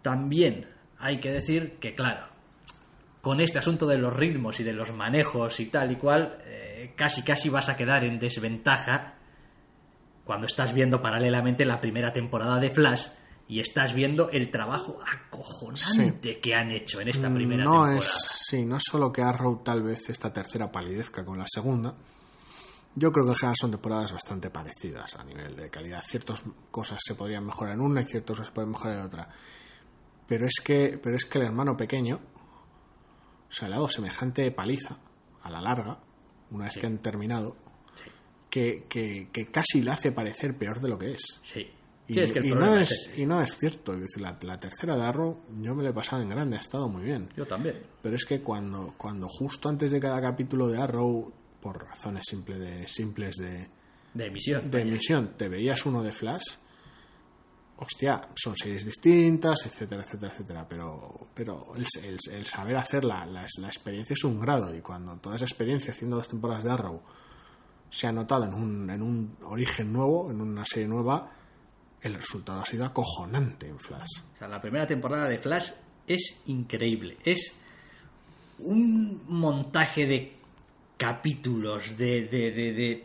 también hay que decir que, claro, con este asunto de los ritmos y de los manejos y tal y cual, eh, casi casi vas a quedar en desventaja cuando estás viendo paralelamente la primera temporada de Flash y estás viendo el trabajo acojonante que han hecho en esta primera no temporada. es sí no es solo que Arrow tal vez esta tercera palidezca con la segunda. Yo creo que en general son temporadas bastante parecidas a nivel de calidad. Ciertas cosas se podrían mejorar en una y ciertas cosas se pueden mejorar en otra. Pero es que pero es que el hermano pequeño o sea le ha dado semejante paliza a la larga una vez que han terminado Sí. que, que, que casi le hace parecer peor de lo que es Sí. y, Sí, es que el y problema no es es, ese. y no es cierto. La, la tercera de Arrow yo me la he pasado en grande, ha estado muy bien. Yo también. Pero es que cuando, cuando justo antes de cada capítulo de Arrow, por razones simple de, simples de, De emisión. de vaya. emisión, te veías uno de Flash, hostia, son series distintas, etcétera, etcétera, etcétera. Pero, pero el, saber hacer la experiencia es un grado. Y cuando toda esa experiencia haciendo dos temporadas de Arrow se ha notado en un, en un origen nuevo, en una serie nueva, el resultado ha sido acojonante en Flash. O sea, la primera temporada de Flash es increíble. Es un montaje de capítulos, de, de, de, de-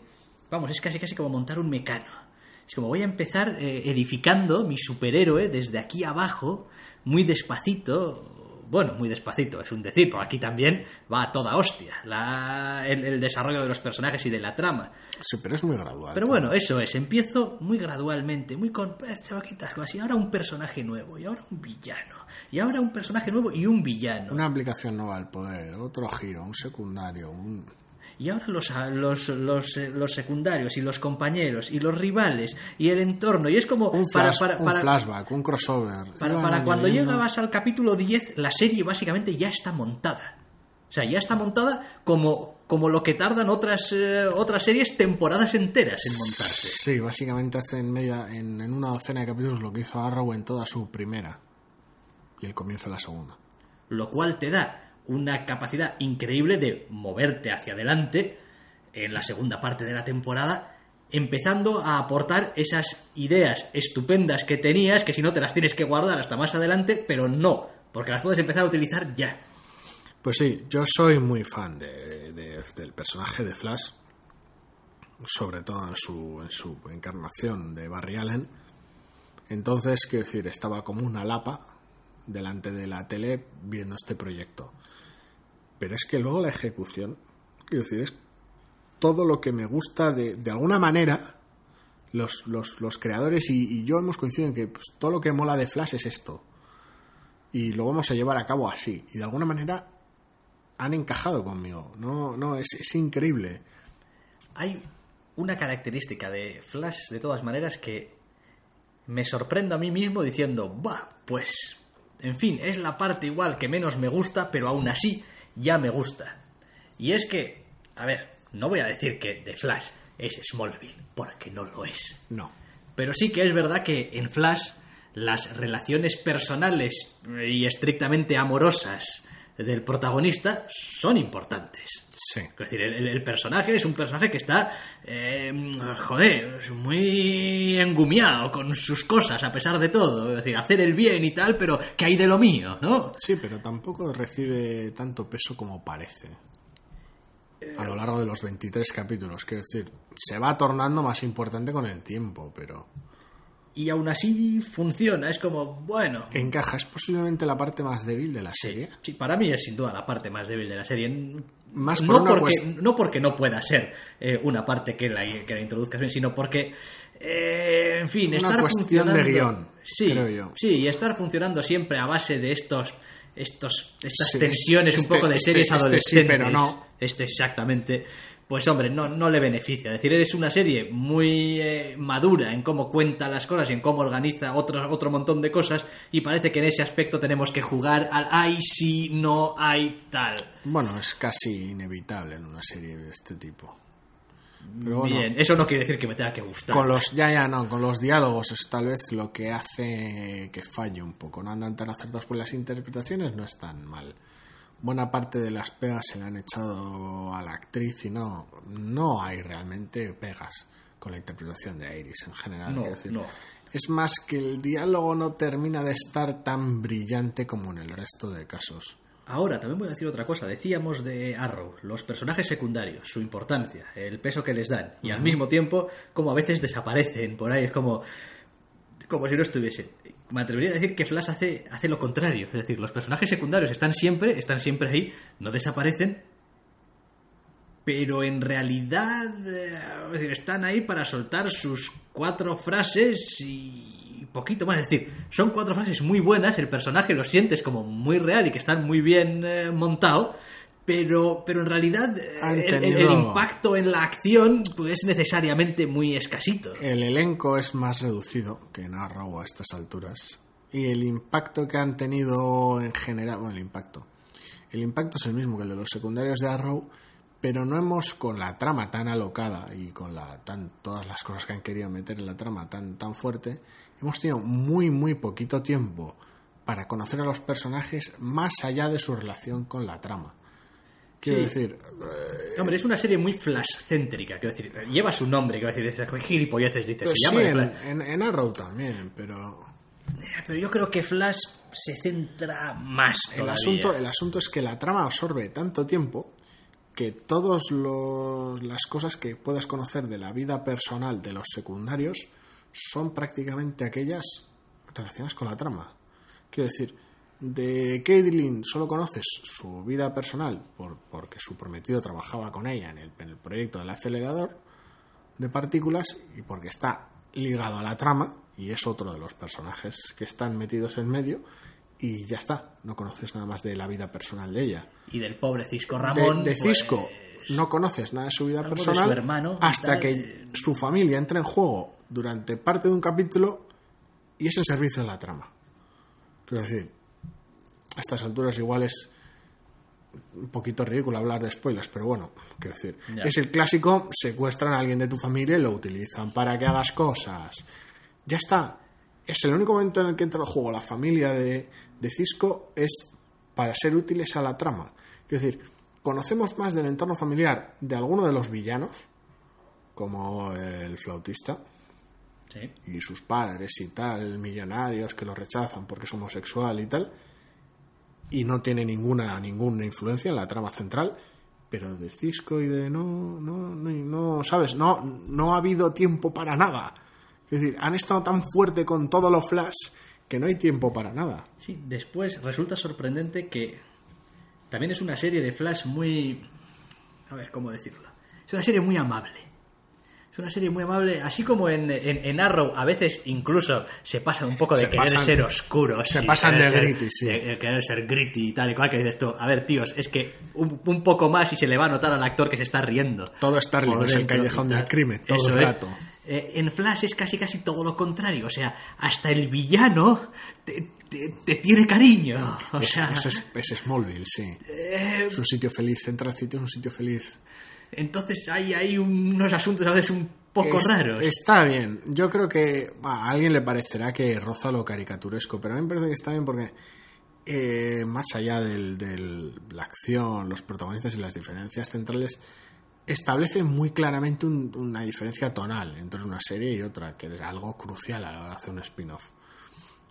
Vamos, es casi casi como montar un mecano. Es como voy a empezar eh, edificando mi superhéroe desde aquí abajo, muy despacito. Bueno, muy despacito, es un decir, porque aquí también va a toda hostia la, el, el desarrollo de los personajes y de la trama. Sí, pero es muy gradual. Pero bueno, eso es, empiezo muy gradualmente, muy con eh, chavaquitas, y ahora un personaje nuevo, y ahora un villano, y ahora un personaje nuevo y un villano. Una aplicación nueva al poder, otro giro, un secundario, un... Y ahora los, los, los, eh, los secundarios y los compañeros y los rivales y el entorno. Y es como... Un, para- un flashback, un crossover. Para, para cuando llegabas al capítulo 10, la serie básicamente ya está montada. O sea, ya está montada como, como lo que tardan otras, eh, otras series temporadas enteras en montarse. Sí, básicamente hace en, media, en, en una docena de capítulos lo que hizo Arrow en toda su primera y el comienzo de la segunda. Lo cual te da una capacidad increíble de moverte hacia adelante en la segunda parte de la temporada, empezando a aportar esas ideas estupendas que tenías, que si no te las tienes que guardar hasta más adelante, pero no, porque las puedes empezar a utilizar ya. Pues sí, yo soy muy fan de, de- del personaje de Flash, sobre todo en su, en su encarnación de Barry Allen. Entonces, quiero decir, estaba como una lapa delante de la tele viendo este proyecto. Pero es que luego la ejecución, quiero decir, es todo lo que me gusta de, de alguna manera. Los, los, los creadores y, yo hemos coincidido en que pues, todo lo que mola de Flash es esto. Y lo vamos a llevar a cabo así. Y de alguna manera han encajado conmigo. No, no, es, es increíble. Hay una característica de Flash, de todas maneras, que me sorprendo a mí mismo diciendo, bah, pues, en fin, es la parte igual que menos me gusta, pero aún así ya me gusta. Y es que, a ver, no voy a decir que de Flash es Smallville, porque no lo es. No. Pero sí que es verdad que en Flash las relaciones personales y estrictamente amorosas del protagonista son importantes. Sí. Es decir, el, personaje es un personaje que está, eh, joder, muy engumiado con sus cosas a pesar de todo. Es decir, hacer el bien y tal, pero que hay de lo mío, ¿no? Sí, pero tampoco recibe tanto peso como parece. A lo largo de los 23 capítulos, quiero decir, se va tornando más importante con el tiempo, pero Y aún así funciona, es como, bueno, encaja. Es posiblemente la parte más débil de la serie. Sí, para mí es sin duda la parte más débil de la serie. Más por no, una porque, no porque no pueda ser eh, una parte que la, que la introduzcas bien, sino porque, eh, en fin, Una estar cuestión de funcionando. guion, sí, creo yo. Sí, y estar funcionando siempre a base de estos. Estos, estas Sí, tensiones este- un poco de este- series este sí, adolescentes. pero no. Este exactamente. Pues hombre, no, no le beneficia. Es decir, eres una serie muy eh, madura en cómo cuenta las cosas y en cómo organiza otro, otro montón de cosas y parece que en ese aspecto tenemos que jugar al hay, sí, no, hay, tal. Bueno, es casi inevitable en una serie de este tipo. Pero bueno, Bien, eso no quiere decir que me tenga que gustar. con los ya ya no, con los diálogos es tal vez lo que hace que falle un poco. No andan tan acertados por las interpretaciones, no es tan mal. Buena parte de las pegas se le han echado a la actriz y no, no hay realmente pegas con la interpretación de Iris en general. No, decir. no. Es más que el diálogo no termina de estar tan brillante como en el resto de casos. Ahora, también voy a decir otra cosa. Decíamos de Arrow, los personajes secundarios, su importancia, el peso que les dan, y al mismo tiempo, como a veces desaparecen por ahí, es como, como si no estuviesen. Me atrevería a decir que Flash hace, hace lo contrario. Es decir, los personajes secundarios están siempre, están siempre ahí, no desaparecen, pero en realidad eh, es decir, están ahí para soltar sus cuatro frases y poquito más. Es decir, son cuatro frases muy buenas, el personaje lo sientes como muy real y que están muy bien eh, montado, pero, pero en realidad eh, el impacto en la acción pues, es necesariamente muy escasito. El elenco es más reducido que en Arrow a estas alturas. Y el impacto que han tenido en general, bueno, el impacto. El impacto es el mismo que el de los secundarios de Arrow, pero no hemos con la trama tan alocada y con la tan todas las cosas que han querido meter en la trama tan tan fuerte, hemos tenido muy muy poquito tiempo para conocer a los personajes más allá de su relación con la trama. Quiero Sí. decir, eh, Hombre, es una serie muy flash-céntrica, quiero decir, lleva su nombre, quiero decir, esas gilipolleces dices, pues se sí, llama de en, Flash. en- en Arrow también, pero Pero yo creo que Flash se centra más El todavía. asunto, el asunto es que la trama absorbe tanto tiempo que todas las cosas que puedas conocer de la vida personal de los secundarios son prácticamente aquellas relacionadas con la trama. Quiero decir, de Caitlyn solo conoces su vida personal por, porque su prometido trabajaba con ella en el, en el proyecto del acelerador de partículas y porque está ligado a la trama y es otro de los personajes que están metidos en medio y ya está, no conoces nada más de la vida personal de ella. Y del pobre Cisco Ramón. de, pues, Cisco no conoces nada de su vida personal su hermano hasta tal. que su familia entra en juego durante parte de un capítulo y es el servicio de la trama. Quiero decir, a estas alturas igual es un poquito ridículo hablar de spoilers, pero bueno, quiero decir, Ya. es el clásico, secuestran a alguien de tu familia y lo utilizan para que hagas cosas. Ya está. Es el único momento en el que entra en juego la familia de, de Cisco es para ser útiles a la trama. Es decir, conocemos más del entorno familiar de alguno de los villanos, como el flautista, Sí. y sus padres y tal, millonarios que lo rechazan porque es homosexual y tal, y no tiene ninguna, ninguna influencia en la trama central, pero de Cisco y de no, no, no, ¿sabes? No, no ha habido tiempo para nada. Es decir, han estado tan fuerte con todo lo flash que no hay tiempo para nada. Sí, después resulta sorprendente que también es una serie de Flash muy... A ver, ¿cómo decirlo? Es una serie muy amable. Es una serie muy amable, así como en, en, en Arrow a veces incluso se pasan un poco de Se querer pasan- ser oscuros. se pasan de ser- gritty, sí. de- de querer ser gritty y tal y cual, que dices tú, a ver, tíos, es que un, un poco más y se le va a notar al actor que se está riendo. Todo Starling es el callejón del crimen, todo Eso el rato. Eh, en Flash es casi casi todo lo contrario. O sea, hasta el villano te, te- te tiene cariño. O sea, es, ese es Smallville, sí. eh, Es un sitio feliz, Central City es un sitio feliz. Entonces hay, hay unos asuntos a veces un poco Es- raros. Está bien. Yo creo que a alguien le parecerá que roza lo caricaturesco, pero a mí me parece que está bien porque eh, más allá de la acción, los protagonistas y las diferencias centrales, establecen muy claramente un- una diferencia tonal entre una serie y otra, que es algo crucial a la hora de hacer un spin-off.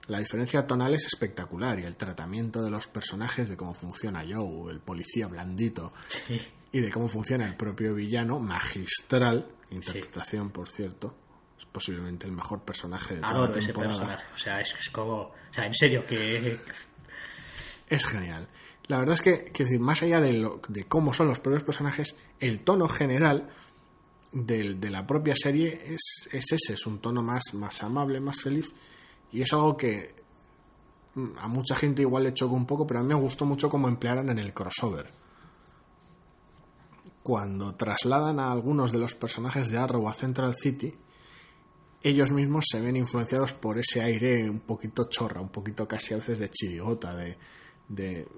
La diferencia tonal es espectacular y el tratamiento de los personajes, de cómo funciona Joe, el policía blandito, Sí. Y de cómo funciona el propio villano, magistral, interpretación por cierto, es posiblemente el mejor personaje de toda Adoro la ese temporada. personaje. O sea, es, es como. O sea, en serio, que. Es genial. La verdad es que, quiero decir, más allá de, lo- de cómo son los propios personajes, el tono general del- de la propia serie es, es ese, es un tono más, más amable, más feliz, y es algo que mm, a mucha gente igual le chocó un poco, pero a mí me gustó mucho cómo emplearon en el crossover. Cuando trasladan a algunos de los personajes de Arrow a Central City, ellos mismos se ven influenciados por ese aire un poquito chorra, un poquito casi a veces de chirigota, de, de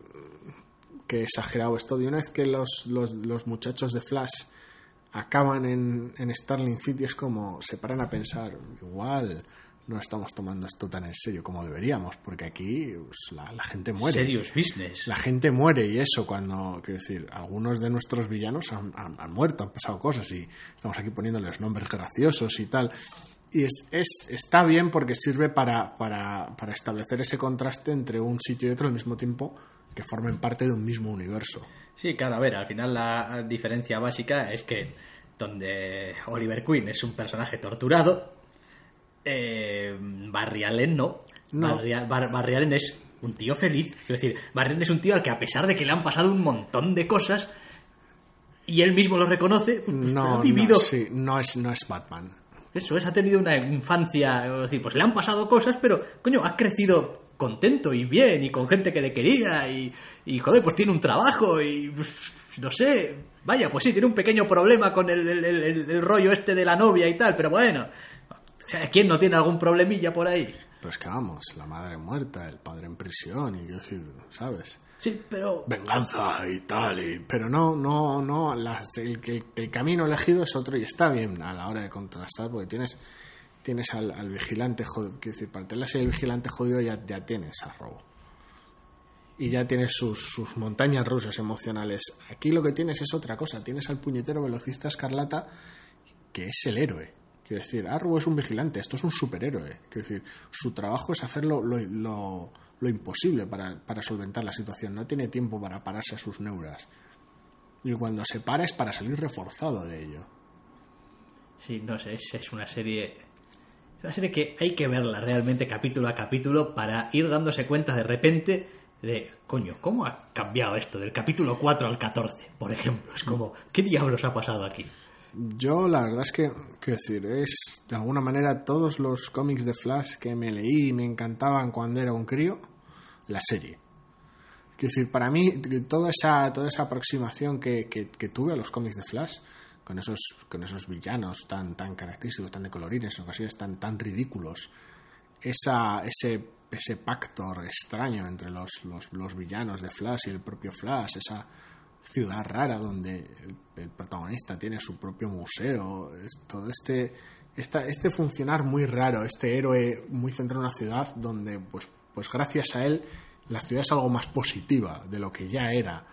que exagerado esto. Y una vez que los, los, los muchachos de Flash acaban en, en Starling City, es como se paran a pensar, igual no estamos tomando esto tan en serio como deberíamos, porque aquí pues, la, la gente muere. Serious business. La gente muere y eso cuando, quiero decir, algunos de nuestros villanos han, han- han muerto, han pasado cosas y estamos aquí poniéndoles nombres graciosos y tal. Y es, es- está bien porque sirve para, para, para establecer ese contraste entre un sitio y otro al mismo tiempo que formen parte de un mismo universo. Sí, claro, a ver, al final la diferencia básica es que donde Oliver Queen es un personaje torturado, eh, Barry Allen no. No. Barry, Bar- Barry Allen es un tío feliz. Es decir, Barry Allen es un tío al que a pesar de que le han pasado un montón de cosas y él mismo lo reconoce, pues, No, ha vivido no, sí, no es, no es Batman. eso es, ha tenido una infancia, es decir, pues le han pasado cosas, pero coño, ha crecido contento y bien y con gente que le quería y, y joder, pues tiene un trabajo y pues, no sé, vaya, pues sí, tiene un pequeño problema con el, el- el- el- el rollo este de la novia y tal, pero bueno, ¿quién no tiene algún problemilla por ahí? Pues que vamos, la madre muerta, el padre en prisión y quiero decir, ¿sabes? Sí, pero venganza y tal, y- pero no, no, no, las- el, el- el camino elegido es otro y está bien a la hora de contrastar porque tienes, tienes al, al vigilante jodido, quiero decir, para tener la serie el vigilante jodido ya, ya tienes a Robo. Y ya tienes sus, sus montañas rusas emocionales. Aquí lo que tienes es otra cosa, tienes al puñetero velocista escarlata que es el héroe. Quiero decir, Arrow es un vigilante, esto es un superhéroe. Quiero decir, su trabajo es hacer lo, lo, lo- lo imposible para, para solventar la situación. No tiene tiempo para pararse a sus neuras. Y cuando se para es para salir reforzado de ello. sí, no sé, es, es una serie Es una serie que hay que verla realmente capítulo a capítulo para ir dándose cuenta de repente de, coño, ¿cómo ha cambiado esto del capítulo 4 al 14, por ejemplo? Es como, ¿qué diablos ha pasado aquí? Yo la verdad es que, quiero decir, es de alguna manera todos los cómics de Flash que me leí y me encantaban cuando era un crío, la serie. Quiero decir, para mí toda esa, toda esa aproximación que, que, tuve a los cómics de Flash, con esos, con esos villanos tan, tan característicos, tan de colorines, en ocasiones tan, tan ridículos, esa, ese, ese pacto extraño entre los, los, los villanos de Flash y el propio Flash, esa ciudad rara donde el, protagonista tiene su propio museo, todo este, este funcionar muy raro, este héroe muy centrado en una ciudad donde, pues, pues gracias a él, la ciudad es algo más positiva de lo que ya era.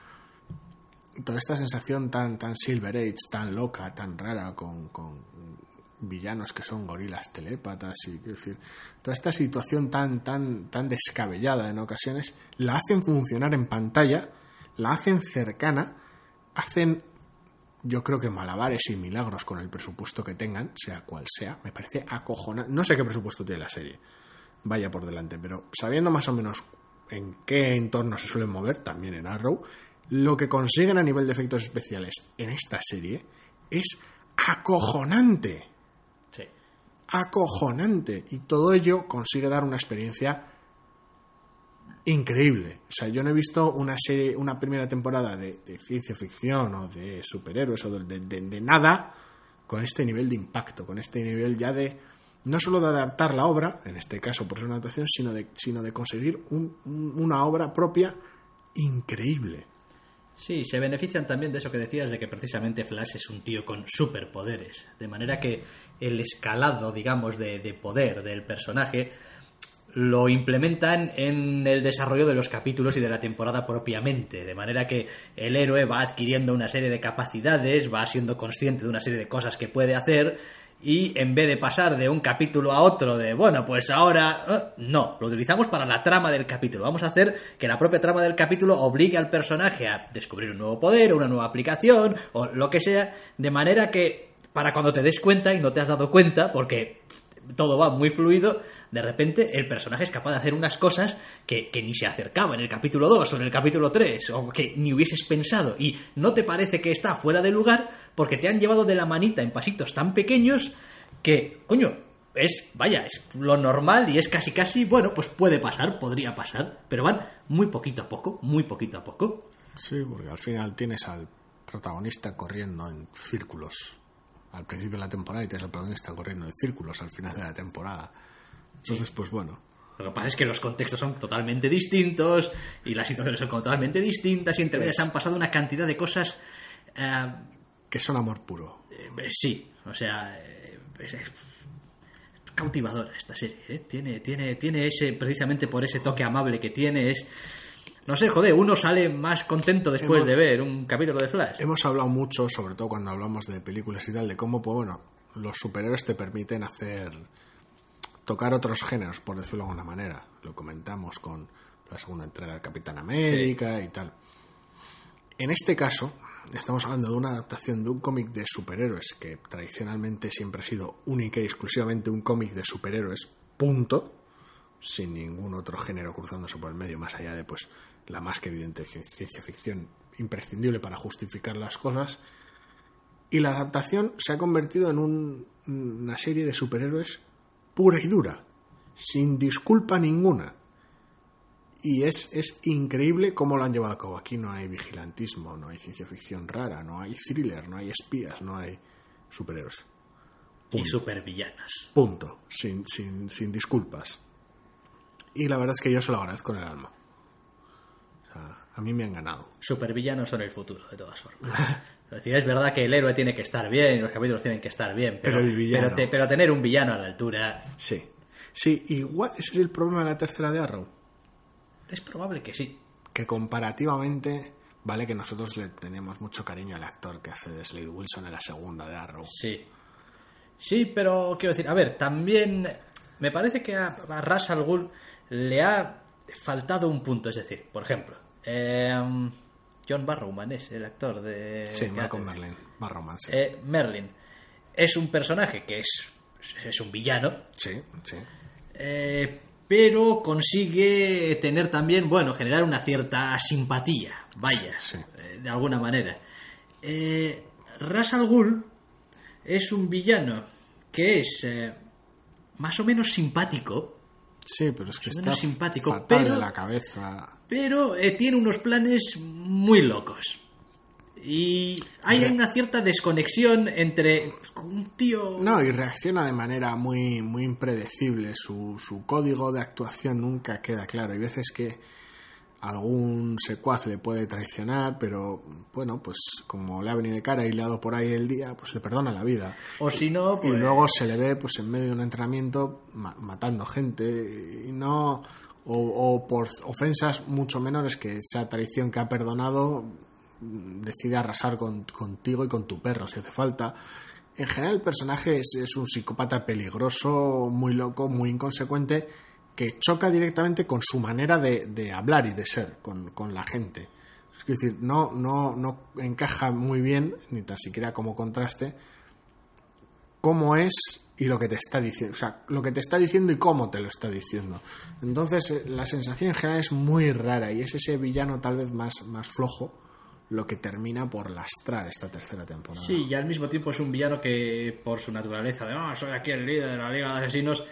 Toda esta sensación tan, tan Silver Age, tan loca, tan rara, con, villanos que son gorilas telépatas y decir, toda esta situación tan, tan, tan descabellada en ocasiones, la hacen funcionar en pantalla la hacen cercana, hacen yo creo que malabares y milagros con el presupuesto que tengan, sea cual sea, me parece acojonante. No sé qué presupuesto tiene la serie, vaya por delante, pero sabiendo más o menos en qué entorno se suelen mover, también en Arrow, lo que consiguen a nivel de efectos especiales en esta serie es acojonante. Sí. Acojonante. Y todo ello consigue dar una experiencia increíble. O sea, yo no he visto una serie, una primera temporada de, ciencia ficción o de superhéroes o de, de, de, nada con este nivel de impacto, con este nivel ya de no solo de adaptar la obra, en este caso por ser una adaptación, sino de, sino de conseguir un, un, una obra propia increíble. Sí, se benefician también de eso que decías, de que precisamente Flash es un tío con superpoderes. De manera que el escalado, digamos, de, de poder del personaje lo implementan en el desarrollo de los capítulos y de la temporada propiamente, de manera que el héroe va adquiriendo una serie de capacidades, va siendo consciente de una serie de cosas que puede hacer y en vez de pasar de un capítulo a otro de, bueno, pues ahora, no, lo utilizamos para la trama del capítulo. Vamos a hacer que la propia trama del capítulo obligue al personaje a descubrir un nuevo poder, una nueva aplicación o lo que sea, de manera que para cuando te des cuenta y no te has dado cuenta, porque todo va muy fluido, de repente el personaje es capaz de hacer unas cosas que, que, ni se acercaba en el capítulo 2 o en el capítulo 3 o que ni hubieses pensado y no te parece que está fuera de lugar porque te han llevado de la manita en pasitos tan pequeños que, coño, es, vaya, es lo normal y es casi casi, bueno, pues puede pasar, podría pasar, pero van muy poquito a poco, muy poquito a poco. Sí, porque al final tienes al protagonista corriendo en círculos al principio de la temporada y tienes al protagonista corriendo en círculos al final de la temporada. Entonces, sí. pues bueno. Lo que pasa es que los contextos son totalmente distintos y las situaciones son totalmente distintas y entre ellas han pasado una cantidad de cosas... Eh, que son amor puro. Eh, sí, o sea... Eh, es cautivadora esta serie. ¿eh? Tiene, tiene, tiene ese, precisamente por ese toque amable que tiene, es... No sé, joder, uno sale más contento después hemos, de ver un capítulo de Flash. Hemos hablado mucho, sobre todo cuando hablamos de películas y tal, de cómo, pues bueno, los superhéroes te permiten hacer tocar otros géneros, por decirlo de alguna manera. Lo comentamos con la segunda entrega de Capitán América sí. y tal. En este caso, estamos hablando de una adaptación de un cómic de superhéroes que tradicionalmente siempre ha sido única y exclusivamente un cómic de superhéroes, punto, sin ningún otro género cruzándose por el medio, más allá de pues la más que evidente ciencia ficción imprescindible para justificar las cosas. Y la adaptación se ha convertido en un, una serie de superhéroes pura y dura, sin disculpa ninguna. Y es, es, increíble cómo lo han llevado a cabo. Aquí no hay vigilantismo, no hay ciencia ficción rara, no hay thriller, no hay espías, no hay superhéroes. Punto. Y supervillanas. Punto. Sin, sin, sin disculpas. Y la verdad es que yo se lo agradezco en el alma. A mí me han ganado. Supervillanos son el futuro, de todas formas. Es decir, es verdad que el héroe tiene que estar bien, los capítulos tienen que estar bien, pero, pero, el villano... pero, te, pero, tener un villano a la altura. Sí. Sí, igual ese es el problema de la tercera de Arrow. Es probable que sí. Que comparativamente, vale que nosotros le tenemos mucho cariño al actor que hace de Slade Wilson en la segunda de Arrow. Sí. Sí, pero quiero decir, a ver, también me parece que a, a Ras Al Ghul le ha faltado un punto, es decir, por ejemplo, eh, John Barrowman es el actor de... Sí, Malcolm Merlin. Barrowman, sí. Eh, Merlin es un personaje que es es un villano, Sí, sí. eh, pero consigue tener también, bueno, generar una cierta simpatía, vaya, Sí. eh, de alguna manera. Eh, Ras al Ghul es un villano que es eh, más o menos simpático, Sí, pero es que está simpático, fatal pero- de la cabeza. Pero eh, tiene unos planes muy locos. Y hay una cierta desconexión entre un tío... No, y reacciona de manera muy, muy impredecible. Su, su código de actuación nunca queda claro. Hay veces que algún secuaz le puede traicionar, pero bueno, pues como le ha venido de cara y le ha dado por ahí el día, pues le perdona la vida. O si no, Y pues... luego se le ve pues en medio de un entrenamiento ma- matando gente y no o, por ofensas mucho menores que esa traición que ha perdonado mm, decide arrasar con- contigo y con tu perro si hace falta. En general el personaje es, es un psicópata peligroso, muy loco, muy inconsecuente, que choca directamente con su manera de, de hablar y de ser con, con la gente. Es decir, no, no, no encaja muy bien, ni tan siquiera como contraste, cómo es y lo que te está diciendo. O sea, lo que te está diciendo y cómo te lo está diciendo. Entonces, eh, la sensación en general es muy rara y es ese villano tal vez más, más flojo lo que termina por lastrar esta tercera temporada. Sí, y al mismo tiempo es un villano que, por su naturaleza de, no, soy aquí el líder de la Liga de Asesinos,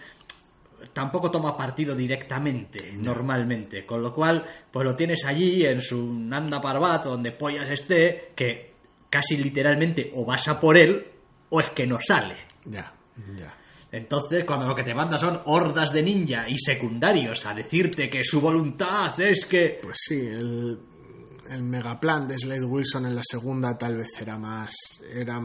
tampoco toma partido directamente, normalmente. Con lo cual, pues lo tienes allí en su Nanda Parbat, donde pollas esté, que casi literalmente o vas a por él o es que no sale. Ya, ya. Entonces, cuando lo que te manda son hordas de ninja y secundarios a decirte que su voluntad es que... Pues sí, el, el megaplan de Slade Wilson en la segunda tal vez era más. Era.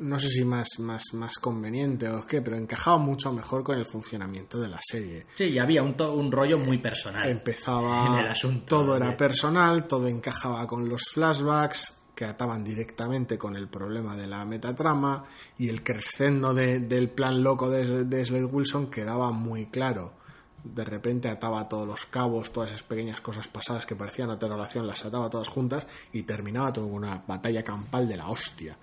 No sé si más, más, más conveniente o qué, pero encajaba mucho mejor con el funcionamiento de la serie. Sí, y había un, to- un rollo muy personal. empezaba en el asunto todo era personal todo encajaba con los flashbacks que ataban directamente con el problema de la metatrama y el crescendo de- del plan loco de, de Slade Wilson quedaba muy claro de repente ataba todos los cabos todas esas pequeñas cosas pasadas que parecían tener relación las ataba todas juntas y terminaba todo una batalla campal de la hostia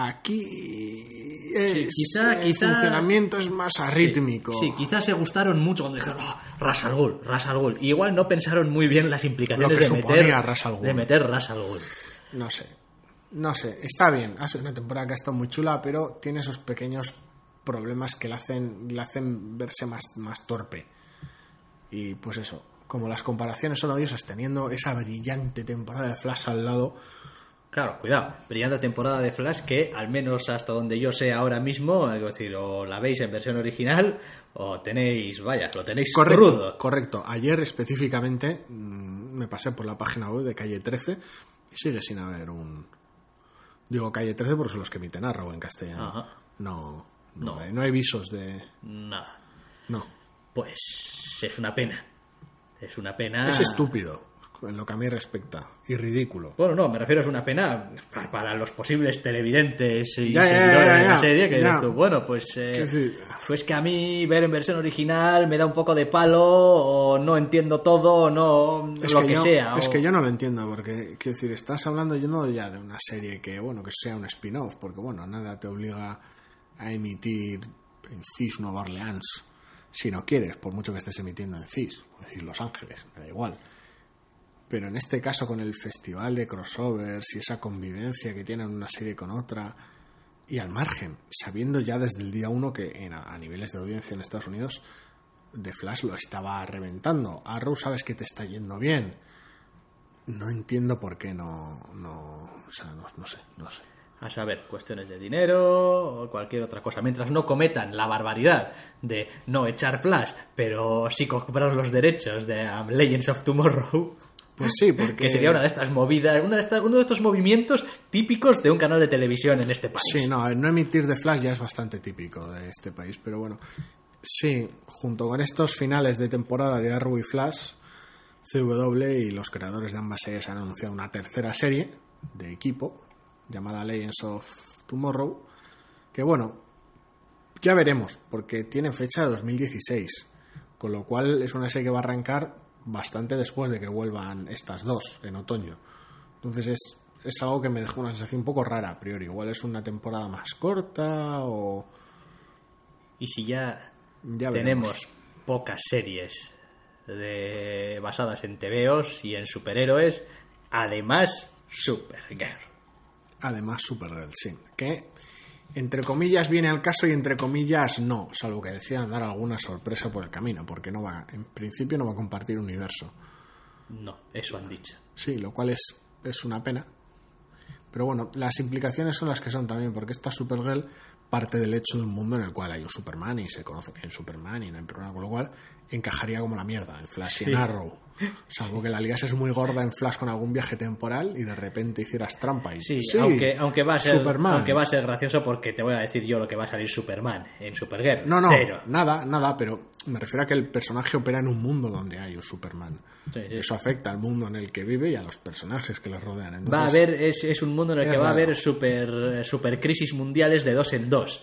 Aquí es- Sí, quizá- el quizá- funcionamiento es más arrítmico. Sí, quizás se gustaron mucho cuando dijeron "Ah, Ras al Ghul, Ras al Ghul". Y Igual no pensaron muy bien las implicaciones Lo que de, meter, de meter Ras al Ghul. No sé. No sé. Está bien. Ha sido una temporada que ha estado muy chula, pero tiene esos pequeños problemas que le hacen, le hacen verse más, más torpe. Y pues eso. Como las comparaciones son odiosas, teniendo esa brillante temporada de Flash al lado, Claro, cuidado, brillante temporada de Flash que, al menos hasta donde yo sé ahora mismo, es decir, o la veis en versión original o tenéis, vaya, lo tenéis Correcto, crudo. correcto. Ayer específicamente mm, me pasé por la página web de Calle 13 y sigue sin haber un... Digo Calle 13 porque son los que emiten Arrow en castellano. Ajá. No, no, No. Hay, no hay visos de... Nada. No. Pues es una pena. Es una pena. Es estúpido, en lo que a mí respecta, y ridículo. Bueno, no, me refiero a una pena pa- para los posibles televidentes y Ya, seguidores ya, de la serie. Que tú, bueno, pues. eh, pues que a mí ver en versión original me da un poco de palo, o no entiendo todo, o no. Es lo que, que, yo, sea. es o- que yo no lo entiendo, porque, quiero decir, estás hablando yo no ya de una serie que, bueno, que sea un spin-off, porque, bueno, nada te obliga a emitir en CIS Nueva Orleans, si no quieres, por mucho que estés emitiendo en CIS, es decir, Los Ángeles, me da igual. Pero en este caso, con el festival de crossovers y esa convivencia que tienen una serie con otra, y al margen, sabiendo ya desde el día uno que en- a niveles de audiencia en Estados Unidos, The Flash lo estaba reventando. Arrow sabes que te está yendo bien. No entiendo por qué no. no o sea, no, no sé, no sé. A saber, cuestiones de dinero o cualquier otra cosa. Mientras no cometan la barbaridad de no echar Flash, pero sí comprar los derechos de um, Legends of Tomorrow. Pues sí, porque. Que sería una de estas movidas, una de estas, uno de estos movimientos típicos de un canal de televisión en este país. Sí, no, el no emitir de Flash ya es bastante típico de este país, pero bueno. Sí, junto con estos finales de temporada de Arrow y Flash, CW y los creadores de ambas series han anunciado una tercera serie de equipo llamada Legends of Tomorrow, que bueno, ya veremos, porque tiene fecha de 2016, con lo cual es una serie que va a arrancar bastante después de que vuelvan estas dos en otoño. Entonces es, es algo que me dejó una sensación un poco rara a priori. Igual es una temporada más corta o, Y si ya, Ya tenemos veremos. pocas series de, basadas en TVOs y en superhéroes, además Supergirl. Además, Supergirl, sí. Que entre comillas viene al caso y entre comillas no, salvo que decidan dar alguna sorpresa por el camino, porque no va, en principio no va a compartir universo. No, eso han dicho. Sí, lo cual es, es una pena. Pero bueno, las implicaciones son las que son también, porque esta Supergirl parte del hecho de un mundo en el cual hay un Superman y se conoce que hay un Superman y no hay problema, con lo cual encajaría como la mierda en Flash y en Sí. Arrow. Salvo que la liases muy gorda en Flash con algún viaje temporal y de repente hicieras trampa y Sí, aunque, aunque, va a ser, Superman. aunque va a ser gracioso porque te voy a decir yo lo que va a salir Superman en Supergirl. No, no, nada, nada, pero me refiero a que el personaje opera en un mundo donde hay un Superman. Sí, sí. Eso afecta al mundo en el que vive y a los personajes que le rodean. Entonces, Va a haber, es, es un mundo en el Es que va a haber super, super crisis mundiales de dos en dos.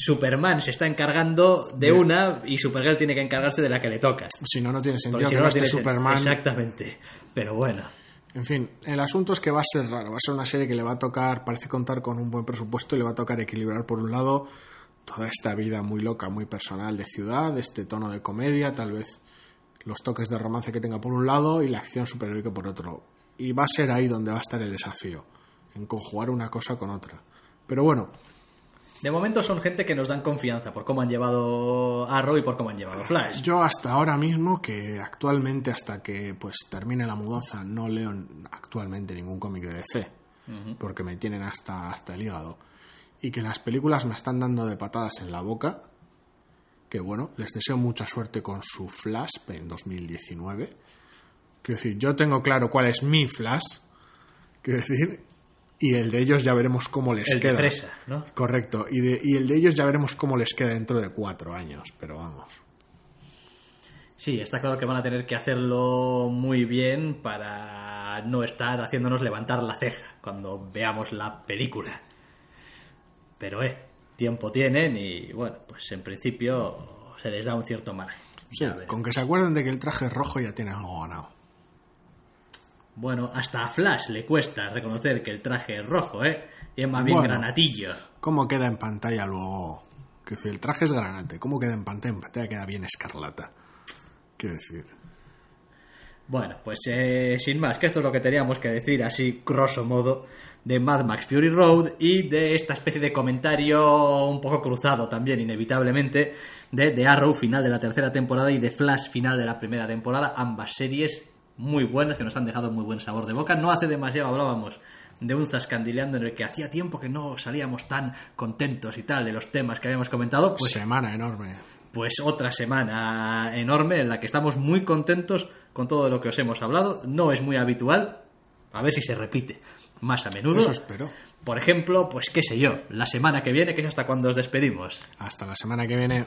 Superman se está encargando de una y Supergirl tiene que encargarse de la que le toca. Si no, no tiene sentido si que no, no esté Superman. Exactamente. Pero bueno. En fin, el asunto es que va a ser raro. Va a ser una serie que le va a tocar, parece contar con un buen presupuesto y le va a tocar equilibrar, por un lado, toda esta vida muy loca, muy personal de ciudad, este tono de comedia, tal vez los toques de romance que tenga por un lado y la acción superheroica por otro. Y va a ser ahí donde va a estar el desafío, en conjugar una cosa con otra. Pero bueno, De momento son gente que nos dan confianza por cómo han llevado Arrow y por cómo han llevado Flash. Yo hasta ahora mismo, que actualmente hasta que pues termine la mudanza no leo actualmente ningún cómic de DC, porque me tienen hasta, hasta el hígado, y que las películas me están dando de patadas en la boca, que bueno, les deseo mucha suerte con su Flash en 2019. Quiero decir, yo tengo claro cuál es mi Flash, quiero decir, y el de ellos ya veremos cómo les El queda. fresa, ¿no? Correcto, y, de- y el de ellos ya veremos cómo les queda dentro de cuatro años, pero vamos. Sí, está claro que van a tener que hacerlo muy bien para no estar haciéndonos levantar la ceja cuando veamos la película. Pero, eh, tiempo tienen y, bueno, pues en principio se les da un cierto margen. Sí, con que se acuerden de que el traje es rojo ya tiene algo ganado. Bueno, hasta a Flash le cuesta reconocer que el traje es rojo, ¿eh? Y es más bien Bueno. granatillo. ¿Cómo queda en pantalla luego? Quiero decir, el traje es granate. ¿Cómo queda en pantalla? En pantalla queda bien escarlata. Quiero decir. Bueno, pues eh, sin más, que esto es lo que teníamos que decir así, grosso modo, de Mad Max Fury Road y de esta especie de comentario un poco cruzado también, inevitablemente, de The Arrow, final de la tercera temporada, y de Flash, final de la primera temporada, ambas series muy buenas que nos han dejado muy buen sabor de boca. No hace demasiado hablábamos de un zascandileando en el que hacía tiempo que no salíamos tan contentos y tal de los temas que habíamos comentado, pues Semana enorme. pues otra semana enorme en la que estamos muy contentos con todo lo que os hemos hablado. No es muy habitual, a ver si se repite más a menudo. Eso espero. Por ejemplo, pues qué sé yo, la semana que viene, que es hasta cuando os despedimos. Hasta la semana que viene.